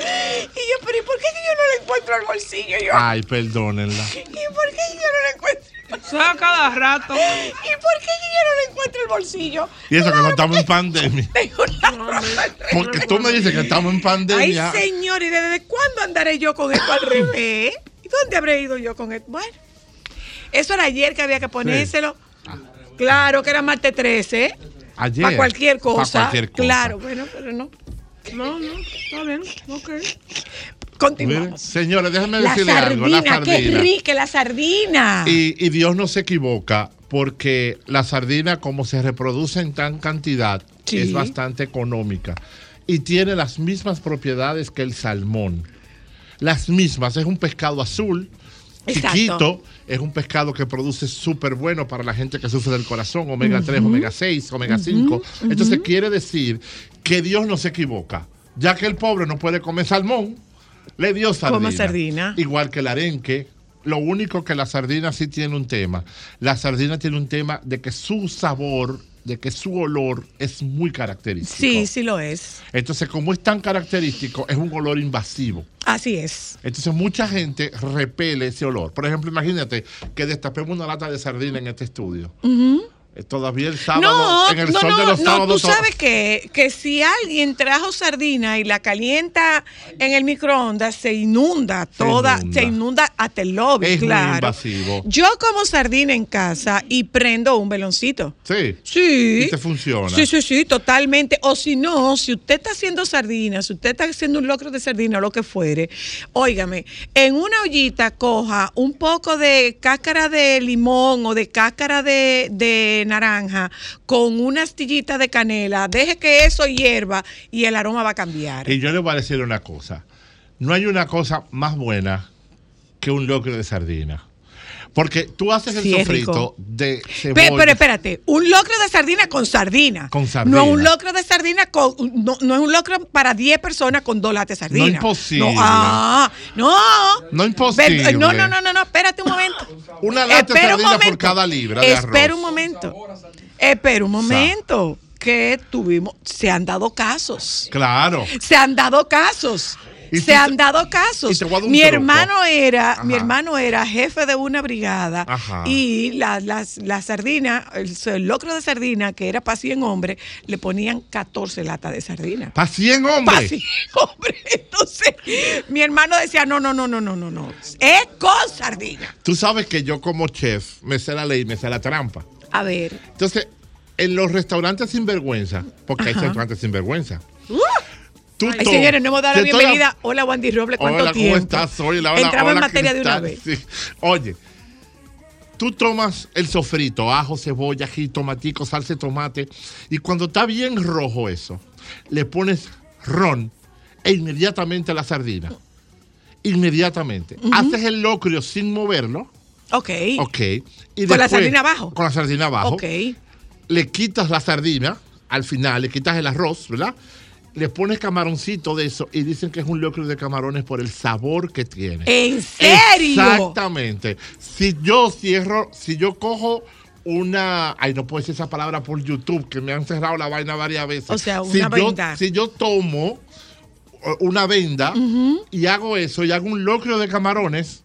Y yo, pero ¿y por qué que yo no le encuentro el bolsillo? Yo, Ay, perdónenla. ¿Y por qué yo no le encuentro? Cada rato. ¿Y por qué que yo no le encuentro el bolsillo? Y eso que no estamos en pandemia. Tengo una ropa al revés. Porque tú me dices que estamos en Ay, pandemia. señor, ¿y desde cuándo andaré yo con esto al revés? ¿Y dónde habré ido yo con esto? Bueno, eso era ayer que había que ponérselo. Claro que era martes 13. Ayer. Para cualquier cosa. cualquier cosa. Claro, bueno, pero no. No, no, está bien, ok. Continuamos. señores, déjenme La decirle algo. La sardina, qué rica la sardina. Y, y Dios no se equivoca porque la sardina, como se reproduce en tan cantidad, Sí. es bastante económica y tiene las mismas propiedades que el salmón. Las mismas. Es un pescado azul, Exacto. chiquito. Es un pescado que produce súper bueno para la gente que sufre del corazón, omega 3, Ujú. omega 6, omega 5. Ujú, Entonces quiere decir que Dios no se equivoca. Ya que el pobre no puede comer salmón, le dio sardina. Coma sardina. Igual que el arenque. Lo único que la sardina sí tiene un tema. La sardina tiene un tema de que su sabor, de que su olor es muy característico. Sí, sí lo es. Entonces, como es tan característico, es un olor invasivo. Así es. Entonces, mucha gente repele ese olor. Por ejemplo, imagínate que destapemos una lata de sardina en este estudio. Eh, Todavía el sábado, No, en el no, sol de no, los no, sábados. tú sabes que, que si alguien trajo sardina y la calienta en el microondas, se inunda toda, se inunda, inunda. hasta el lobby, es muy claro. invasivo. Yo como sardina en casa y prendo un veloncito. Sí. Sí. Y te funciona. Sí, sí, sí, totalmente. O si no, si usted está haciendo sardinas, si usted está haciendo un locro de sardina o lo que fuere, óigame, en una ollita coja un poco de cáscara de limón o de cáscara de, de naranja con una astillita de canela, deje que eso hierva y el aroma va a cambiar. Y yo le voy a decir una cosa. No hay una cosa más buena que un locro de sardina. Porque tú haces el Sí, sofrito de cebolla. pero espérate, un locro de sardina con sardina. Con sardina. No un locro de sardina con. No, no es un locro para 10 personas con dos latas de sardina. No imposible. No, ah, no. No imposible. Ver- No, no, no, no, no, espérate un momento. Una lata de sardina por cada libra de arroz. Espera un momento. Espera un momento. Que tuvimos. Se han dado casos. Claro. Se han dado casos. Se han dado casos. Mi hermano era, Ajá. mi hermano era jefe de una brigada Ajá. y la, las- la sardina, el, el locro de sardina, que era para 100 hombres, le ponían 14 latas de sardina. Para 100 Para hombres. 100 hombres. Entonces, mi hermano decía, no, no, no, no, no, no, no. Es con sardina. Tú sabes que yo como chef me sé la ley, me sé la trampa. A ver. Entonces, en los restaurantes sin vergüenza, porque hay restaurantes sin vergüenza. Ay, señores, no hemos dado la bienvenida. Hola, Wandy Robles, ¿cuánto Hola, tiempo? ¿cómo estás? Hola, hola, Entramos en hola, materia de una vez. Sí. Oye, tú tomas el sofrito, ajo, cebolla, ají, tomatico, salsa de tomate, y cuando está bien rojo eso, le pones ron e inmediatamente la sardina. Inmediatamente. Haces el locrio sin moverlo. Ok. Ok. Y Con la sardina abajo. Con la sardina abajo. Ok. Le quitas la sardina al final, le quitas el arroz, ¿verdad? Le pones camaroncito de eso y dicen que es un locrio de camarones por el sabor que tiene. ¿En serio? Exactamente. Si yo cierro, si yo cojo una, ay, no puedo decir esa palabra por YouTube, que me han cerrado la vaina varias veces. O sea, si una yo, venda. si yo tomo eh, una venda y hago eso y hago un locrio de camarones,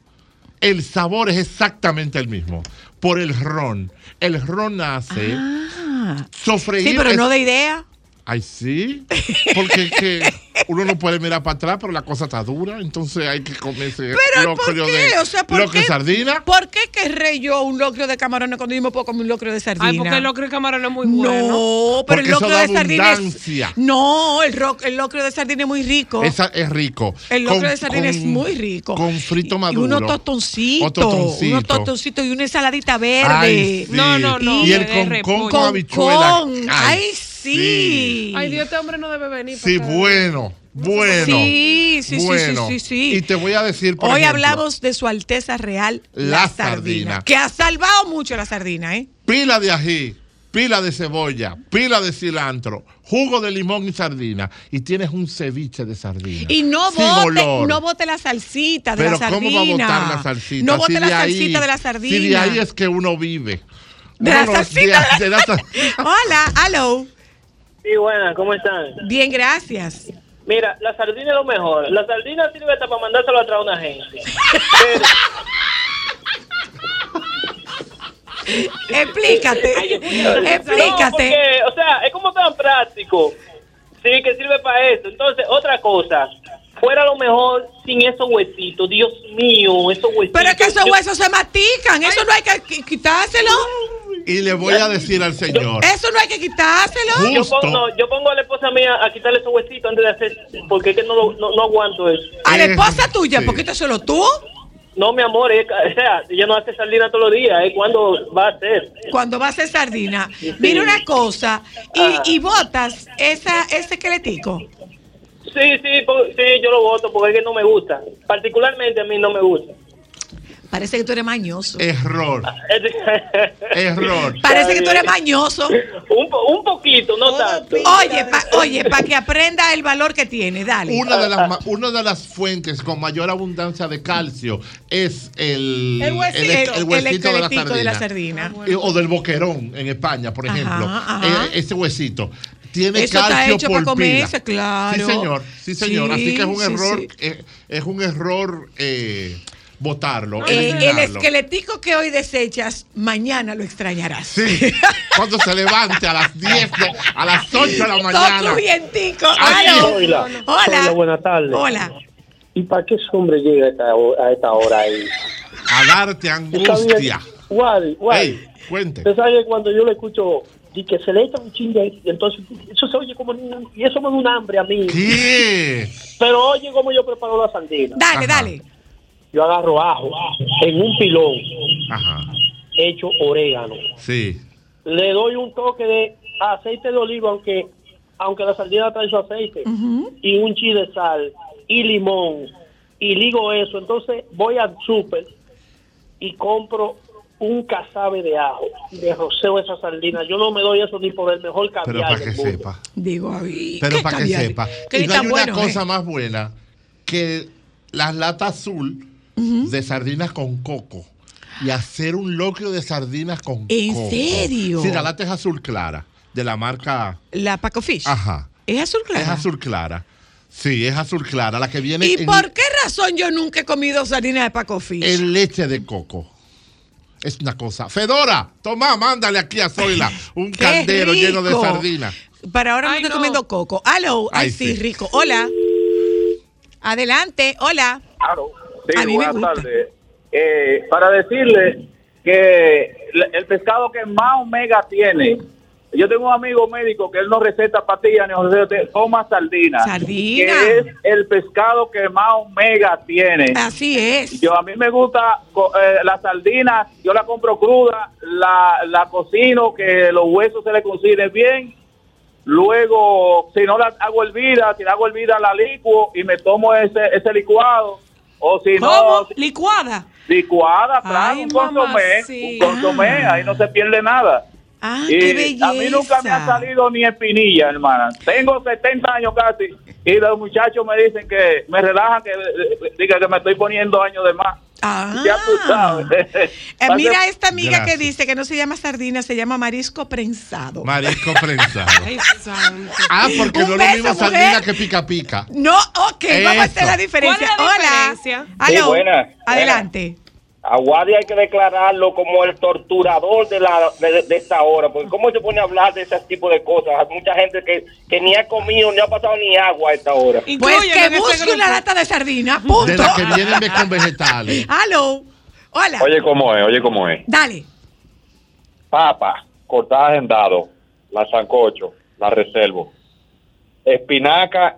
el sabor es exactamente el mismo. Por el ron. El ron hace Ah. sofreír. Sí, pero no de idea. Ay, sí. Porque que uno no puede mirar para atrás, pero la cosa está dura. Entonces hay que comerse Pero ¿por locrio qué? de O sea, ¿por locrio qué? sardina. ¿Por qué querré yo un locrio de camarones cuando yo me puedo comer un locrio de sardina? Ay, porque el locro de camarón es muy bueno. No, pero el Porque locrio da de sardina es... No, el, ro- el locrio de sardina es muy rico. Esa es rico. El locro Con- de sardina es con- muy rico. Con frito y maduro. unos tostoncitos. Tostoncito. Unos tostoncitos y una ensaladita verde. Ay, sí. No, no, no, Y el concón repollo. con habichuela. Con- Ay, sí. Ay, Dios, este hombre no debe venir. Sí, bueno. Bueno. Sí, sí, sí, bueno. sí, sí, sí. Y te voy a decir, por Hoy ejemplo, hablamos de su Alteza Real, La la, sardina. sardina, Que ha salvado mucho la sardina, ¿eh? pila de ají, pila de cebolla, pila de cilantro, jugo de limón y sardina. Y tienes un ceviche de sardina. Y no bote, olor. no bote la salsita de Pero la sardina. ¿cómo va a botar la salsita? No bote Si la ahí- salsita de la sardina. Si de ahí es que uno vive. De Uno la salsita de- de la sal- Hola, hello. Sí, buenas, ¿cómo están? Bien, gracias. Mira, la sardina es lo mejor. La sardina sirve hasta para mandárselo atrás a una agencia. Pero, Explícate. No, Explícate. porque, o sea, es como tan práctico. Sí, que sirve para eso. Entonces, otra cosa. Fuera lo mejor sin esos huesitos. Dios mío, esos huesitos. Pero es que esos Yo- huesos se mastican. Eso no hay que qui- quitárselo. Y le voy a decir al señor. Eso no hay que quitárselo. Yo pongo, no, yo pongo a la esposa mía a quitarle esos huesitos antes de hacer, porque es que no, lo- no, no aguanto eso. A la esposa tuya, ¿por qué te solo tú? No, mi amor, es, o sea, ella no hace sardina todos los días, es cuando va a hacer. Cuando va a hacer sardina. Mira una cosa, y, y botas esa, ese esqueletico. Sí, sí, sí, yo lo voto porque es que no me gusta. Particularmente a mí no me gusta. Parece que tú eres mañoso. Error. Error. Parece que tú eres mañoso. un, un poquito, no tanto. Oye, pa- oye, para que aprenda el valor que tiene, dale. Una de, las, una de las fuentes con mayor abundancia de calcio es el, El huesito, el, el el huesito de la esqueletico de la sardina. Eh, O del boquerón en España, por ejemplo. ajá. Eh, ese huesito tiene Eso está calcio hecho por para comerse, pila. claro. Sí, señor. Sí, señor. Sí, Así que es un sí, error, sí. eh, es un error eh, botarlo. Eh, el eliminarlo. esqueletico que hoy desechas, mañana lo extrañarás. Sí, cuando se levante a las 10, de- a las 8 de la mañana. Hola. Zoila, buenas tardes. Hola. ¿Y para qué ese hombre llega a esta, ho- a esta hora ahí? A darte angustia. Wally. Ey, cuente. Usted sabe que cuando yo le escucho y que se le echa un chingue ahí, entonces eso se oye como un- y eso me da un hambre a mí. ¿Qué? Pero oye cómo yo preparo la sardina. Dale, dale. Yo agarro ajo en un pilón, Ajá. hecho orégano. Sí. Le doy un toque de aceite de oliva, aunque aunque la sardina trae su aceite, y un chi de sal, y limón, y ligo eso. Entonces voy al súper y compro un casabe de ajo, y le roceo esa sardina. Yo no me doy eso ni por el mejor Pero caviar para que mundo. sepa. Digo, ay, Pero ¿qué para que sepa. Que Y no hay una bueno, cosa ¿eh? más buena que las latas azul de sardinas con coco y hacer un locrio de sardinas con ¿En coco. serio? Sí, la lata es azul clara, de la marca. La Paco Fish. Ajá. ¿Es azul clara? Es azul clara. Sí, es azul clara, la que viene ¿Y en, por qué razón yo nunca he comido sardina de Paco Fish? en leche de coco. Es una cosa. Fedora, toma, mándale aquí a Zoila un ¡Qué caldero lleno de sardinas. Para ahora me estoy comiendo coco. Aló, ay, Ay, sí, sí. rico. Hola. Adelante, hola. Sí, buenas tardes. Eh, para decirle que el- pescado que más omega tiene, yo tengo un amigo médico que él no receta pastillas ni receta, toma sardina. Sardina. Que es el pescado que más omega tiene. Así es. Yo a mí me gusta eh, la sardina, yo la compro cruda, la, la cocino, que los huesos se le cocinen bien. Luego, si no la hago hervida, si la hago hervida la licuo y me tomo ese, ese licuado. O si no, ¿Cómo? ¿Licuada? licuada, claro, un consomé, un consomé, ahí no se pierde nada. Ah, Y qué a mí nunca me ha salido ni espinilla, hermana. Tengo 70 años casi y los muchachos me dicen que me relajan, que diga que me estoy poniendo años de más. Ah. Ya tú sabes. Eh, mira a esta amiga Gracias. que dice que no se llama sardina, se llama marisco prensado. Marisco prensado. Ay, santo. Ah, porque Un no es lo mismo mujer. sardina que pica pica. No, ok, vamos a hacer la diferencia. ¿Cuál es la Hola. diferencia? Sí, buena, Adelante. A Wadi hay que declararlo como el torturador de, la, de, de esta hora, porque ¿cómo se pone a hablar de ese tipo de cosas? Hay mucha gente que, que ni ha comido, ni ha pasado ni agua a esta hora. Pues que busque una lata de sardina, punto. De las que vienen de- con vegetales. Aló. Hola. Oye, ¿cómo es? Oye, ¿cómo es? Dale. Papa, cortada en dado, la sancocho, la reservo. Espinaca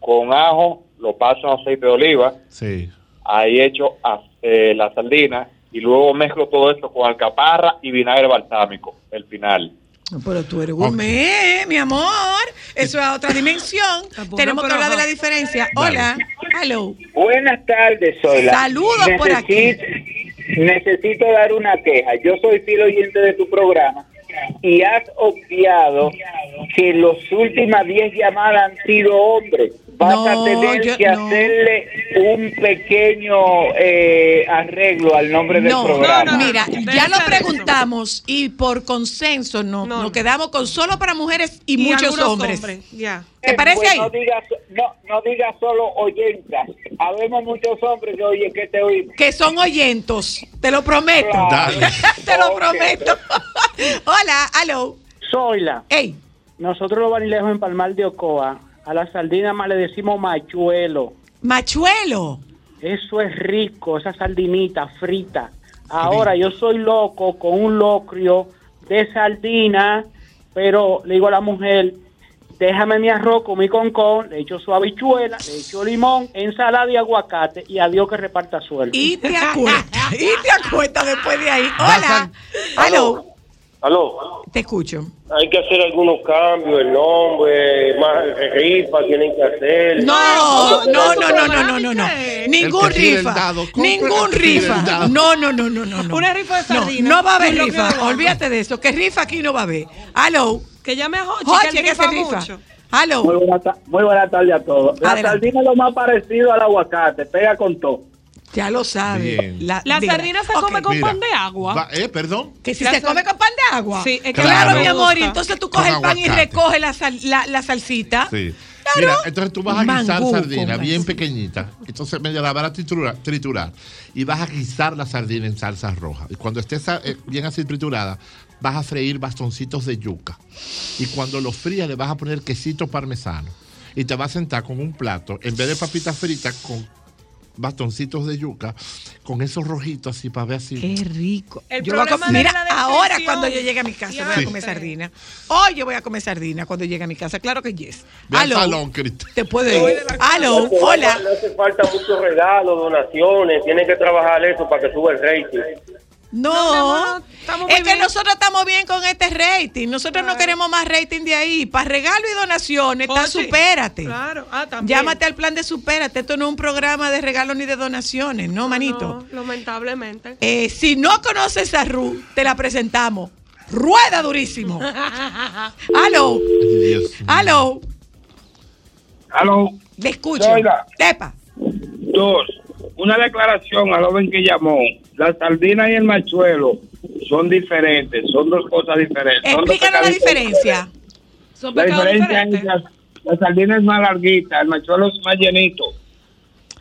con ajo, lo paso en aceite de oliva, Sí. ahí echo a- eh, la sardina y luego mezclo todo esto con alcaparra y vinagre balsámico, el final. Pero tú eres gourmet, mi amor. Eso es a otra dimensión. Tenemos que hablar de la diferencia. Hola. Aló. Buenas tardes, Zoila. Saludos por aquí. Necesito dar una queja. Yo soy fiel oyente de tu programa y has obviado que las últimas 10 llamadas han sido hombres. Vas No, a tener yo- que no. hacerle un pequeño eh, arreglo al nombre del No, programa. mira, ya lo preguntamos y por consenso no, nos quedamos con solo para mujeres y, Y muchos hombres. hombres, Ya. ¿Te Eh, parece pues ahí? No digas no, no diga solo oyentas. Habemos muchos hombres que oye que te oímos. Que son oyentos, te lo prometo. Claro. Dale. te lo prometo. Hola, aló. Zoila. Ey. Nosotros los vanilejos en Palmar de Ocoa, a la sardina más le decimos machuelo. Machuelo. Eso es rico, esa sardinita frita. Ahora yo soy loco con un locrio de sardina, pero le digo a la mujer, déjame mi arroz con mi concón, le echo su habichuela, le echo limón, ensalada y aguacate y adiós que reparta suerte. Y te acuestas, y te acuestas después de ahí. Hola. Aló. Aló. Te escucho. Hay que hacer algunos cambios, el nombre, más rifa tienen que hacer. No, no, no, no, no, no, no, no. Ningún rifa. Ningún rifa. No, no, no, no, no. no. Una rifa de No, sardina. No, va a haber rifa. Olvídate de eso. Que rifa aquí no va a haber. Aló. Que llame a Hochi, Hochi, que que se rifa mucho. Aló. Muy buena, muy buena tarde a todos. La Adelante. sardina es lo más parecido al aguacate, pega con todo. Ya lo sabe. Bien. La diga. sardina se come con Mira, pan de agua. va- eh, perdón. Que si La se sal- come con pan de agua. Sí, es que claro, Claro. mi amor. Y entonces tú Con coges el pan y recoges la, sal- la, la salsita. Sí. Claro. Mira, entonces tú vas a guisar Mangú sardina bien pequeñita. Entonces medio la vas a triturar, triturar y vas a guisar la sardina en salsa roja. Y cuando esté eh, bien así triturada, vas a freír bastoncitos de yuca. Y cuando lo frías, le vas a poner quesito parmesano. Y te vas a sentar con un plato, en vez de papitas fritas, con bastoncitos de yuca, con esos rojitos así para ver así. Qué rico. El Yo voy a problema comer- de mira, la ahora cuando yo llegue a mi casa voy a Sí. comer sardina. Hoy yo voy a comer sardina cuando llegue a mi casa. Claro que yes. Ve al Aló. salón, Cristo. Te puedo ir. Aló. Hola. No hace falta muchos regalos, donaciones. Tienen que trabajar eso para que suba el rating. No, estamos muy es que bien. nosotros estamos bien con este rating. Nosotros no queremos más rating de ahí. Para regalo y donaciones, está Ochi. supérate. Claro. Ah, también. Llámate al plan de supérate. Esto no es un programa de regalo ni de donaciones, no, manito. No, lamentablemente. Eh, si no conoces a Ru, te la presentamos. Rueda durísimo. Aló. Aló. Aló. Le escucho. Tepa. Dos, una declaración al joven que llamó. La sardina y el machuelo son diferentes, son dos cosas diferentes. Explícanos la diferencia. Son La diferencia diferentes. es la, la sardina es más larguita, el machuelo es más llenito,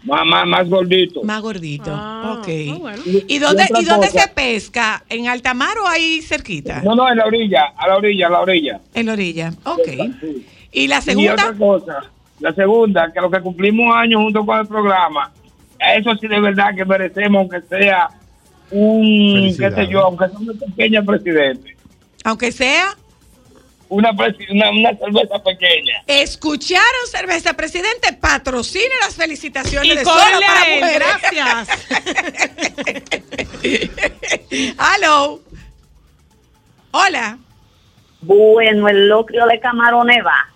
más, más, más gordito. Más gordito. Ah, ok. ah, bueno. ¿Y dónde, ¿y dónde se pesca? ¿En alta mar o ahí cerquita? No, no, en la orilla, a la orilla, a la orilla. En la orilla. Ok. Sí. ¿Y la Y segunda? otra cosa, la segunda, que lo que cumplimos años junto con el programa, eso sí de verdad que merecemos, aunque sea un, qué sé yo, aunque sea una pequeña presidente, Aunque sea. una, presi- una, una cerveza pequeña. Escucharon, cerveza presidente, patrocina las felicitaciones Y de cóbrele para mujeres. gracias. Aló. Hola. Bueno, el locrio de camarones va.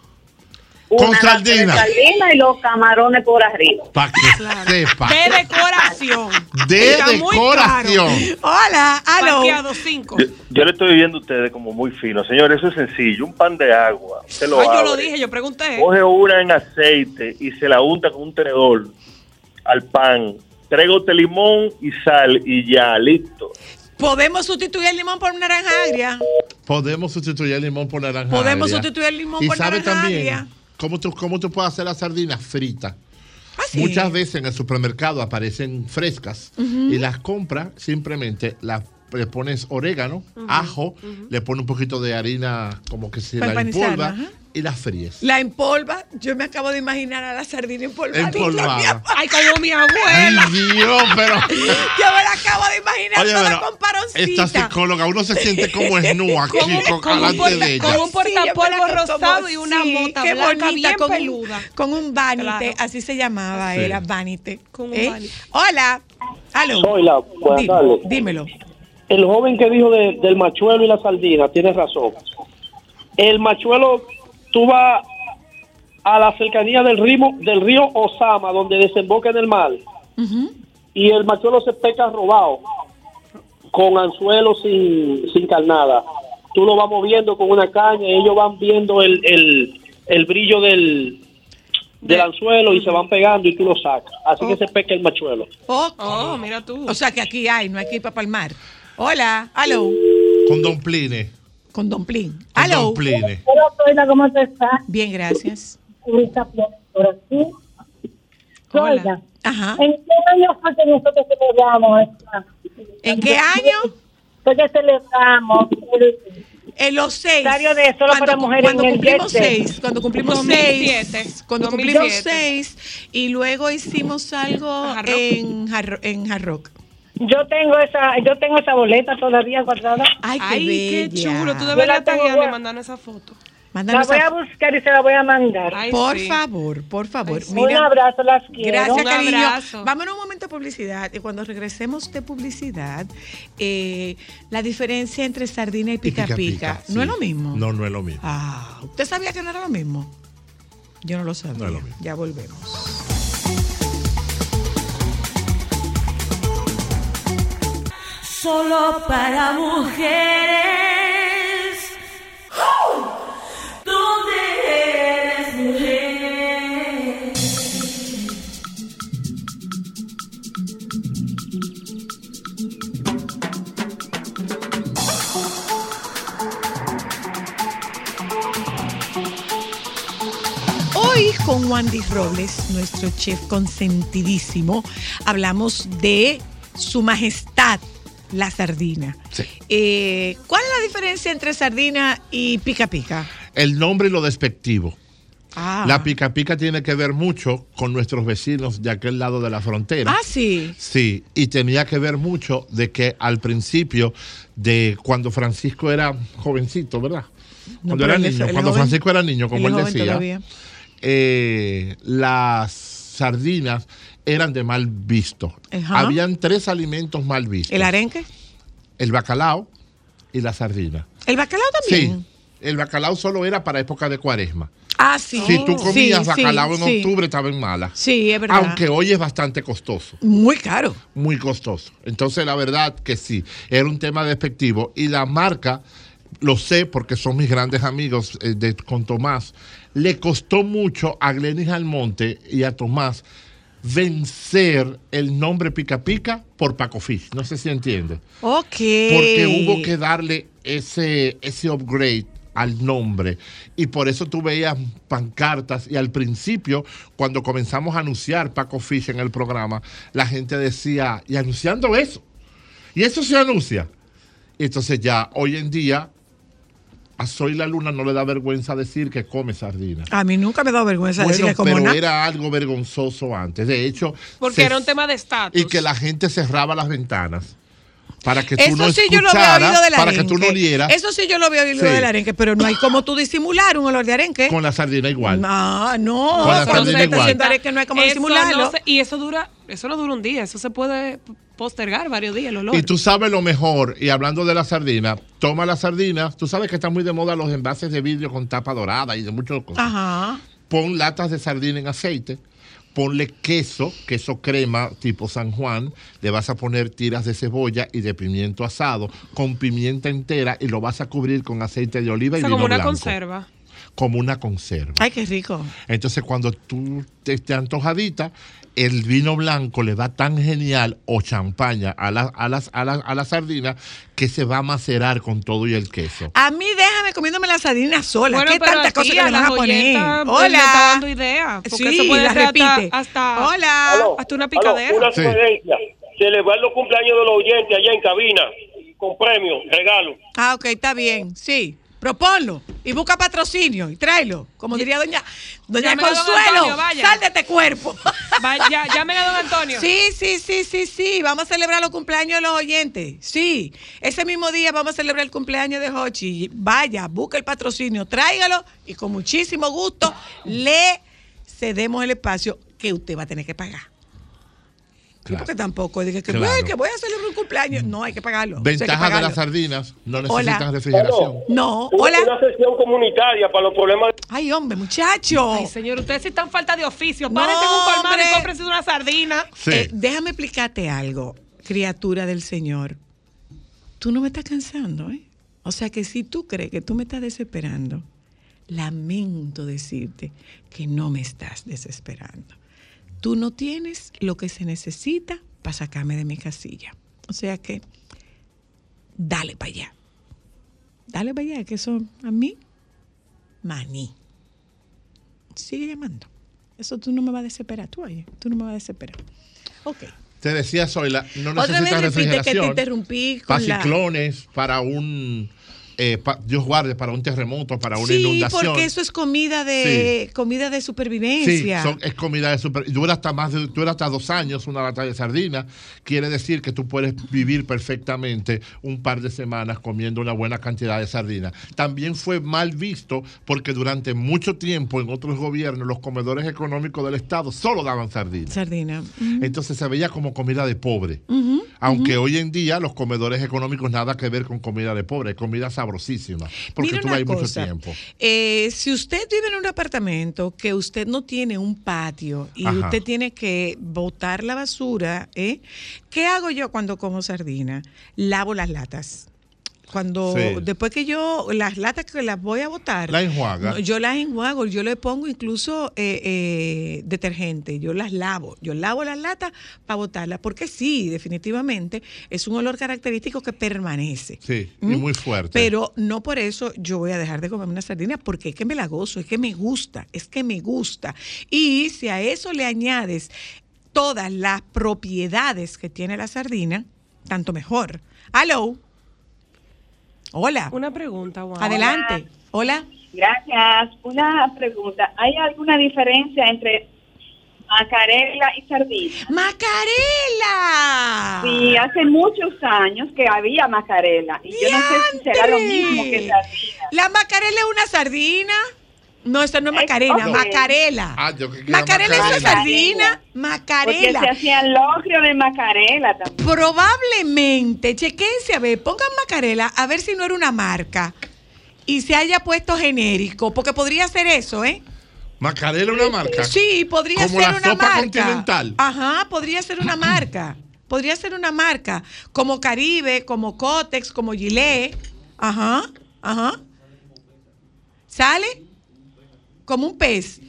Con Una lata de sardina. sardina y los camarones por arriba. Para que sepa. De decoración. De Está decoración. Hola. Aló. Parqueado 5. Yo, yo le estoy viendo a ustedes como muy fino. Señores, eso es sencillo. Un pan de agua. Usted lo Ay, yo lo dije, yo pregunté. Coge una en aceite y se la unta con un tenedor al pan. De limón y sal y ya, listo. Podemos sustituir el limón por naranja agria. Podemos sustituir el limón por naranja. Podemos agria. sustituir el limón y por sabe naranja también agria. Cómo tú, cómo tú puedes hacer la sardina frita. Ah, sí. Muchas veces en el supermercado aparecen frescas y las compras simplemente las le pones orégano, ajo, le pones un poquito de harina como que se la empolva. Y las fríes. La empolva, yo me acabo de imaginar a la sardina empolvada. Empolvada. Ay, como mi Ay, abuela. Dios, pero. Yo me la acabo de imaginar Oye, toda pero con paroncita. esta psicóloga, uno se siente como esnú aquí, con, delante porta- de ella. como un portapolvo Sí, rosado como- y una sí, mota qué blanca bonita, bien con un- peluda. Con un vanite, Claro. así se llamaba, Sí. era vanite. Con un ¿Eh? vanite. Hola. Aló. Zoila, buenas Dime- tardes. dímelo. El joven que dijo de- del machuelo y la sardina tiene razón. El machuelo, tú vas a la cercanía del río, del río Osama, donde desemboca en el mar, y el machuelo se pesca robado, con anzuelo sin, sin carnada. Tú lo vas moviendo con una caña y ellos van viendo el, el, el brillo del, del anzuelo y se van pegando y tú lo sacas. Así que se pesca el machuelo. Oh, mira tú. O sea que aquí hay, no hay que ir para palmar. Hola. Aló. Con Don Pline. Con Don Plin. Aló. Hola, ¿cómo te estás? Bien, gracias. Por aquí. Hola. Ajá. ¿en qué año fue que nosotros celebramos esta? ¿En qué año? Fue que celebramos el En los seis. aniversario de Solo para Mujeres cuando en el cumplimos seis. Cuando cumplimos 2007. seis. Cuando cumplimos 2007. seis. Y luego hicimos algo Hard Rock. en Hard, en Hard Rock. Yo tengo esa, yo tengo esa boleta todavía guardada. Ay, qué, Ay, qué chulo. Tú deberías guar- mandarme esa foto. Mándanos La voy a- a buscar y se la voy a mandar. por favor, por favor. Un abrazo, las quiero. Gracias, Un cariño. abrazo. Vámonos un momento a publicidad. Y cuando regresemos de publicidad, eh, la diferencia entre sardina y pica pica, pica, no sí. es lo mismo. No, no es lo mismo. Ah, ¿usted sabía que no era lo mismo? Yo no lo sabía. No es lo mismo. Ya volvemos. Solo para mujeres. ¿Dónde eres mujer? Hoy con Wandy Robles, nuestro chef consentidísimo, hablamos de su majestad, la sardina. Eh, ¿Cuál es la diferencia entre sardina y pica pica? El nombre y lo despectivo. Ah. La pica pica tiene que ver mucho con nuestros vecinos de aquel lado de la frontera. Ah, sí. Sí, y tenía que ver mucho de que al principio de cuando Francisco era jovencito, ¿verdad? No, cuando era niño, cuando joven. Francisco era niño, como Él decía, eh, las sardinas eran de mal visto. Ajá. Habían tres alimentos mal vistos. ¿El arenque? El bacalao y la sardina. ¿El bacalao también? Sí, el bacalao solo era para época de cuaresma. Ah, sí. Si tú comías Sí, bacalao sí, en octubre, estaba en mala. Sí, es verdad. Aunque hoy es bastante costoso. Muy caro. Muy costoso. Entonces, la verdad que sí, era un tema despectivo. Y la marca, lo sé porque son mis grandes amigos eh, de, con Tomás, le costó mucho a Glenis Almonte y a Tomás vencer el nombre Pica Pica por Paco Fish. No sé si entiende. Ok. Porque hubo que darle ese, ese upgrade al nombre. Y por eso tú veías pancartas y al principio, cuando comenzamos a anunciar Paco Fish en el programa, la gente decía, y anunciando eso. Y eso se anuncia. Entonces ya, hoy en día, a Soy la Luna no le da vergüenza decir que come sardinas. A mí nunca me da vergüenza Bueno, decirle como pero era algo vergonzoso antes. De hecho, Porque se- era un tema de estatus. y que la gente cerraba las ventanas para que tú Eso no sí yo lo había escucharas, oído del para que tú no olieras Eso sí yo lo había oído Sí. del arenque, pero no hay como tú disimular un olor de arenque. con la sardina igual. No, no. Con la sardina igual. arenque no hay como Eso disimularlo. no se- y eso dura, eso no dura un día, eso se puede postergar varios días el olor. Y tú sabes lo mejor, y hablando de la sardina, toma la sardina, tú sabes que están muy de moda los envases de vidrio con tapa dorada y de muchas cosas. Ajá. Pon latas de sardina en aceite, ponle queso, queso crema tipo San Juan, le vas a poner tiras de cebolla y de pimiento asado con pimienta entera y lo vas a cubrir con aceite de oliva o y vino como una blanco. conserva. Como una conserva. Ay, qué rico. Entonces, cuando tú te estés antojadita, el vino blanco le va tan genial o champaña a la, a las, a la, a la sardina que se va a macerar con todo y el queso. A mí déjame comiéndome la sardina sola. Bueno, ¿Qué tantas cosas que le van las a poner? pues, le está Hola. dando idea, porque Sí, eso puede la ser hasta- repite. hasta- Hola. hasta una Aló, picadera. una sugerencia. Celebrar los cumpleaños de los oyentes allá en cabina con premios, regalo. Ah, ok, está bien. Sí. Proponlo y busca patrocinio y tráelo. Como diría doña, doña Consuelo, Antonio, sal de este cuerpo. Vaya, llamen a don Antonio. Sí, sí, sí, sí, sí. Vamos a celebrar los cumpleaños de los oyentes. Sí. Ese mismo día vamos a celebrar el cumpleaños de Hochi. Vaya, busca el patrocinio, tráigalo y con muchísimo gusto le cedemos el espacio que usted va a tener que pagar. Sí, Porque tampoco dije que, Claro. "Ay, que voy a celebrar un cumpleaños. No, hay que pagarlo. Que Ventaja de las sardinas, no Hola. necesitan refrigeración. No, Una, hola. una sesión comunitaria para los problemas. Ay, hombre, muchacho. Ay, señor, ustedes sí están falta de oficio. No, Párense en un colmado y cómprense una sardina. Eh, déjame explicarte algo, criatura del Señor. Tú no me estás cansando, ¿eh? O sea que si tú crees que tú me estás desesperando, lamento decirte que no me estás desesperando. Tú no tienes lo que se necesita para sacarme de mi casilla. O sea que, dale para allá. Dale para allá, que eso a mí, maní. Sigue llamando. Eso tú no me vas a desesperar, tú oye, tú no me vas a desesperar. Ok. Te decía, Zoila, no Otra vez necesitas repite que te refrigeración. interrumpí para la... ciclones, para un eh, pa- Dios guarde, para un terremoto, para una Sí, inundación. porque eso es comida de comida de Sí, supervivencia. son- es comida de super. Dura hasta más de, dura hasta dos años una lata de sardina. Quiere decir que tú puedes vivir perfectamente un par de semanas comiendo una buena cantidad de sardina. También fue mal visto porque durante mucho tiempo en otros gobiernos los comedores económicos del Estado solo daban sardina. Sardina. Entonces se veía como comida de pobre. Aunque hoy en día los comedores económicos nada que ver con comida de pobre, es comida sabrosísima. Porque Mira tú una vas mucho tiempo. Eh, si usted vive en un apartamento que usted no tiene un patio y Ajá. usted tiene que botar la basura, ¿eh? ¿qué hago yo cuando como sardina? Lavo las latas. Cuando Sí. después que yo las latas que las voy a botar, La enjuaga. no, yo las enjuago, yo le pongo incluso eh, eh, detergente, yo las lavo, yo lavo las latas para botarlas, porque sí, definitivamente es un olor característico que permanece. Sí, y ¿Mm? muy fuerte. Pero no por eso yo voy a dejar de comer una sardina, porque es que me la gozo, es que me gusta, es que me gusta. Y si a eso le añades todas las propiedades que tiene la sardina, tanto mejor. Hello. Hola. Una pregunta, Juan. Adelante. Hola. Gracias. Una pregunta. ¿Hay alguna diferencia entre macarela y sardina? ¡Macarela! Sí, hace muchos años que había macarela. Y yo no sé si será lo mismo que sardina. ¿La macarela es una sardina? No, eso no es macarena, macarela. Ah, yo que quería Macarela es una sardina, Porque macarela. se hacían locrio de macarela también. Probablemente, chequense a ver, pongan macarela a ver si no era una marca y se haya puesto genérico, porque podría ser eso, ¿eh? Macarela una marca. Sí, podría Como ser la una sopa marca. continental. Ajá, podría ser una marca. Podría ser una marca. Como Caribe, como Cotex, como Gillette. Ajá, ajá. ¿Sale? Como un pez.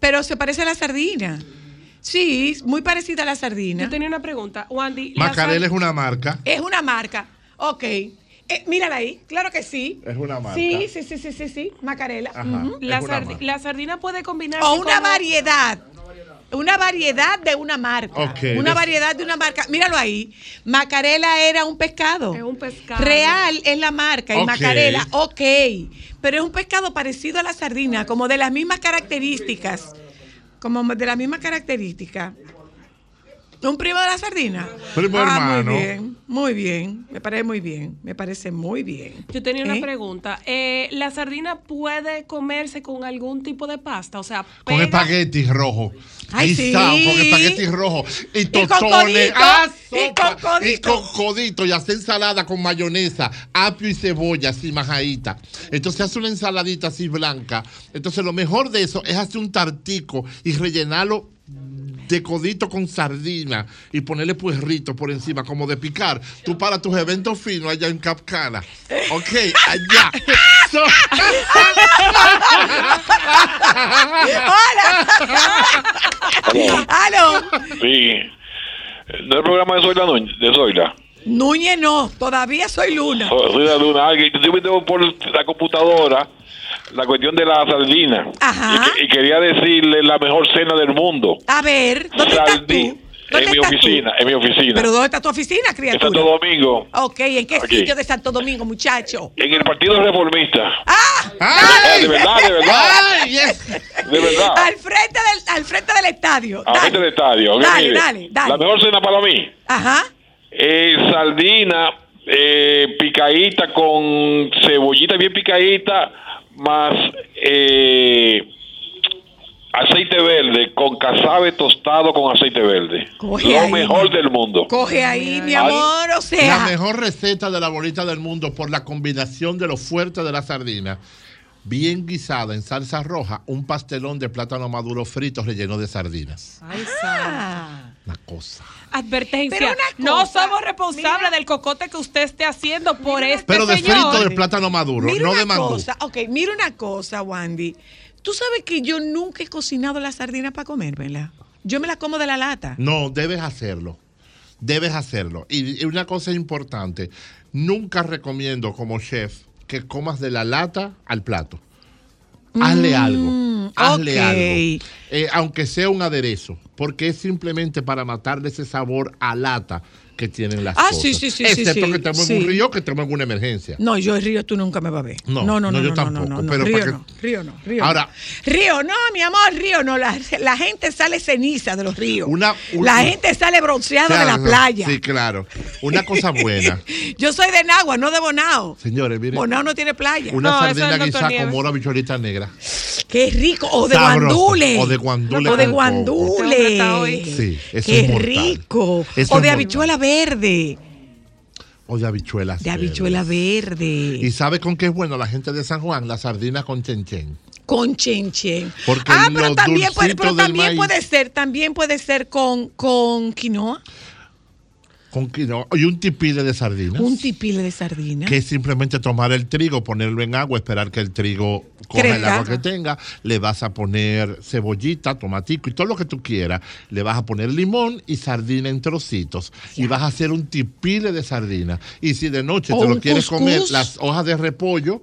Pero se parece a la sardina. Sí, muy parecida a la sardina. Yo tenía una pregunta, Wandy. sal- es una marca. Es una marca. Ok. Eh, mírala ahí, claro que sí. Es una marca. Sí, sí, sí, sí, sí, sí. Macarela. Ajá, La, una sardi- marca. la sardina puede combinarse O una variedad. Una variedad de una marca. Una variedad de una marca. Míralo ahí. Macarela era un pescado. Es un pescado. Real es la marca. Y Ok. Macarela, ok. Pero es un pescado parecido a la sardina, como de las mismas características. Como de las mismas características. ¿Un primo de la sardina? Primo ah, hermano. Muy bien, muy bien. Me parece muy bien. Me parece muy bien. Yo tenía una ¿Eh? pregunta. Eh, ¿La sardina puede comerse con algún tipo de pasta? O sea, Con pega- espagueti rojo. Ay, sí. con espagueti rojo. Y con tostones. codito, ah, y sopa, con codito. Y con codito. Y hace ensalada con mayonesa, apio y cebolla, así majadita. Entonces hace una ensaladita así blanca. Entonces lo mejor de eso es hacer un tartico y rellenarlo de codito con sardina y ponerle puerrito por encima, como de picar. Tú para tus eventos finos allá en Capcana. Ok, allá. So- ¡Hola! ¡Aló! Sí. ¿No es el programa de Zoila Núñez? De Zoila. Núñez no, todavía soy Luna. So- Zoila Luna. Ah, Yo me tengo por la computadora la cuestión de la sardina. Ajá. Y, que- y quería decirle la mejor cena del mundo. A ver, ¿dónde estás tú? ¿Dónde En mi estás tú? oficina, en mi oficina. ¿Pero dónde está tu oficina, En criatura? Santo Domingo. Ok, ¿en qué Aquí. sitio de Santo Domingo, muchacho? En el Partido Reformista. ¡Ah! Ah, de verdad, de verdad. ¡Ay! De verdad. Al frente del, al frente del estadio. A frente del estadio. Dale, mire, dale, dale. La mejor cena para mí. Ajá. Eh, sardina eh, picadita con cebollita bien picadita, más eh, aceite verde con casabe tostado con aceite verde. Coge Lo ahí, mejor del mundo. Coge ahí, mi amor, o La sea. mejor receta de la bolita del mundo por la combinación de lo fuerte de la sardina. Bien guisada en salsa roja, un pastelón de plátano maduro frito relleno de sardinas. Ay, santo. Una cosa. Advertencia. Pero una no cosa, somos responsables del cocote que usted esté haciendo por este Pero de señor. frito de plátano maduro, Mira no una de mangú. cosa, ok, mira una cosa, Wandy. Tú sabes que yo nunca he cocinado la sardina para comérmela. Yo me la como de la lata. No, debes hacerlo. Debes hacerlo. Y, y una cosa importante, nunca recomiendo como chef que comas de la lata al plato. Hazle Mm, algo. Hazle algo. Eh, aunque sea un aderezo, porque es simplemente para matarle ese sabor a lata que tienen las Ah, cosas. sí, sí, sí, sí, Excepto sí, que estamos sí. en un río, que estamos en una emergencia. No, yo el río tú nunca me vas a ver. No, no, no, no, no, yo no, tampoco, no, no, pero río que- no, río no, río Ahora- no. Río no, mi amor, río no. La, la gente sale ceniza de los ríos. Una, un- la gente sale bronceada de la playa. Sí, claro. Una cosa buena. Yo soy de Nagua, no de Bonao. Señores, miren. Bonao no tiene playa. Una sardina guisada con mora bichuelita negra. Qué rico. O de Sabroso. guandule. O de guandule O de guandule. Sí, eso Qué rico. O de habichuela verde. O de habichuelas. De habichuela verde. ¿Y sabe con qué es bueno la gente de San Juan? La sardina con chenchen. Con chenchen. Porque Ah, pero también, puede, pero también maíz- puede ser, también puede ser con, con quinoa. Con quinoa. Y un tipile de sardinas. Un tipile de sardina. Que es simplemente tomar el trigo, ponerlo en agua, esperar que el trigo coja el agua que tenga. Le vas a poner cebollita, tomatico y todo lo que tú quieras. Le vas a poner limón y sardina en trocitos. Y vas a hacer un tipile de sardina. Y si de noche O te lo quieres comer, las hojas de repollo, re-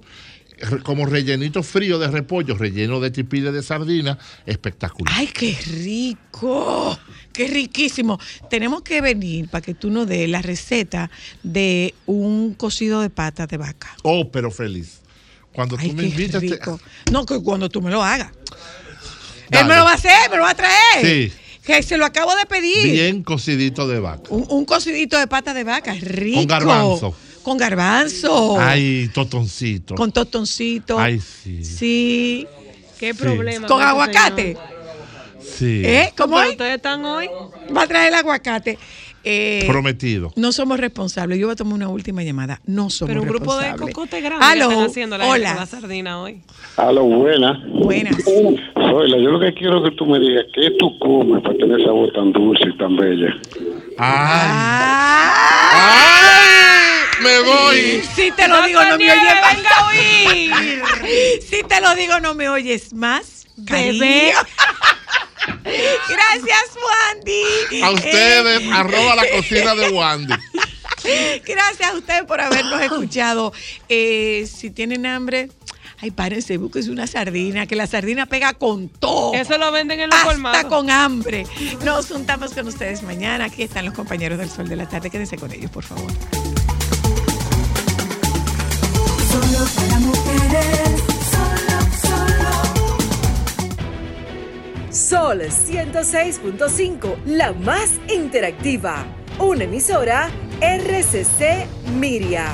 como rellenito frío de repollo, relleno de tipile de sardina, espectacular. Ay, qué rico. Qué riquísimo. Tenemos que venir para que tú nos des la receta de un cocido de patas de vaca. Oh, pero feliz. Cuando tú me invitas, te- rico. No, que cuando tú me lo hagas. Dale. Él me lo va a hacer, me lo va a traer. Sí. Que se lo acabo de pedir. bien cocidito de vaca. Un, un cocidito de pata de vaca, rico. Con garbanzo. Con garbanzo. Ay, totoncito. Con totoncito. Ay, sí. Sí. ¿Qué Sí. problema? Con aguacate. Sí. ¿Eh? ¿Cómo es? ustedes están hoy. Va a traer el aguacate. Eh, Prometido. No somos responsables. Yo voy a tomar una última llamada. No somos Pero un grupo de responsables. cocote grande que están haciendo la, Hola. de la sardina hoy. Aló, buena. Buenas. Soyla, yo lo que quiero es que tú me digas qué tú comes para tener sabor tan dulce y tan bella. Me voy. Si te lo digo, no me oyes más. venga a oír. Si te lo digo, no me oyes más. Bebé. Gracias, Wandy. A ustedes, Eh, arroba la cocina de Wandy. Gracias a ustedes por habernos escuchado. Eh, si tienen hambre, ay, párense, búsquense una sardina, que la sardina pega con todo. Eso lo venden en los Hasta colmados. con hambre. Nos juntamos con ustedes mañana. Aquí están los compañeros del Sol de la Tarde. Quédense con ellos, por favor. Solo para mujeres, solo. Sol 106.5, la más interactiva. Una emisora RCC Miria.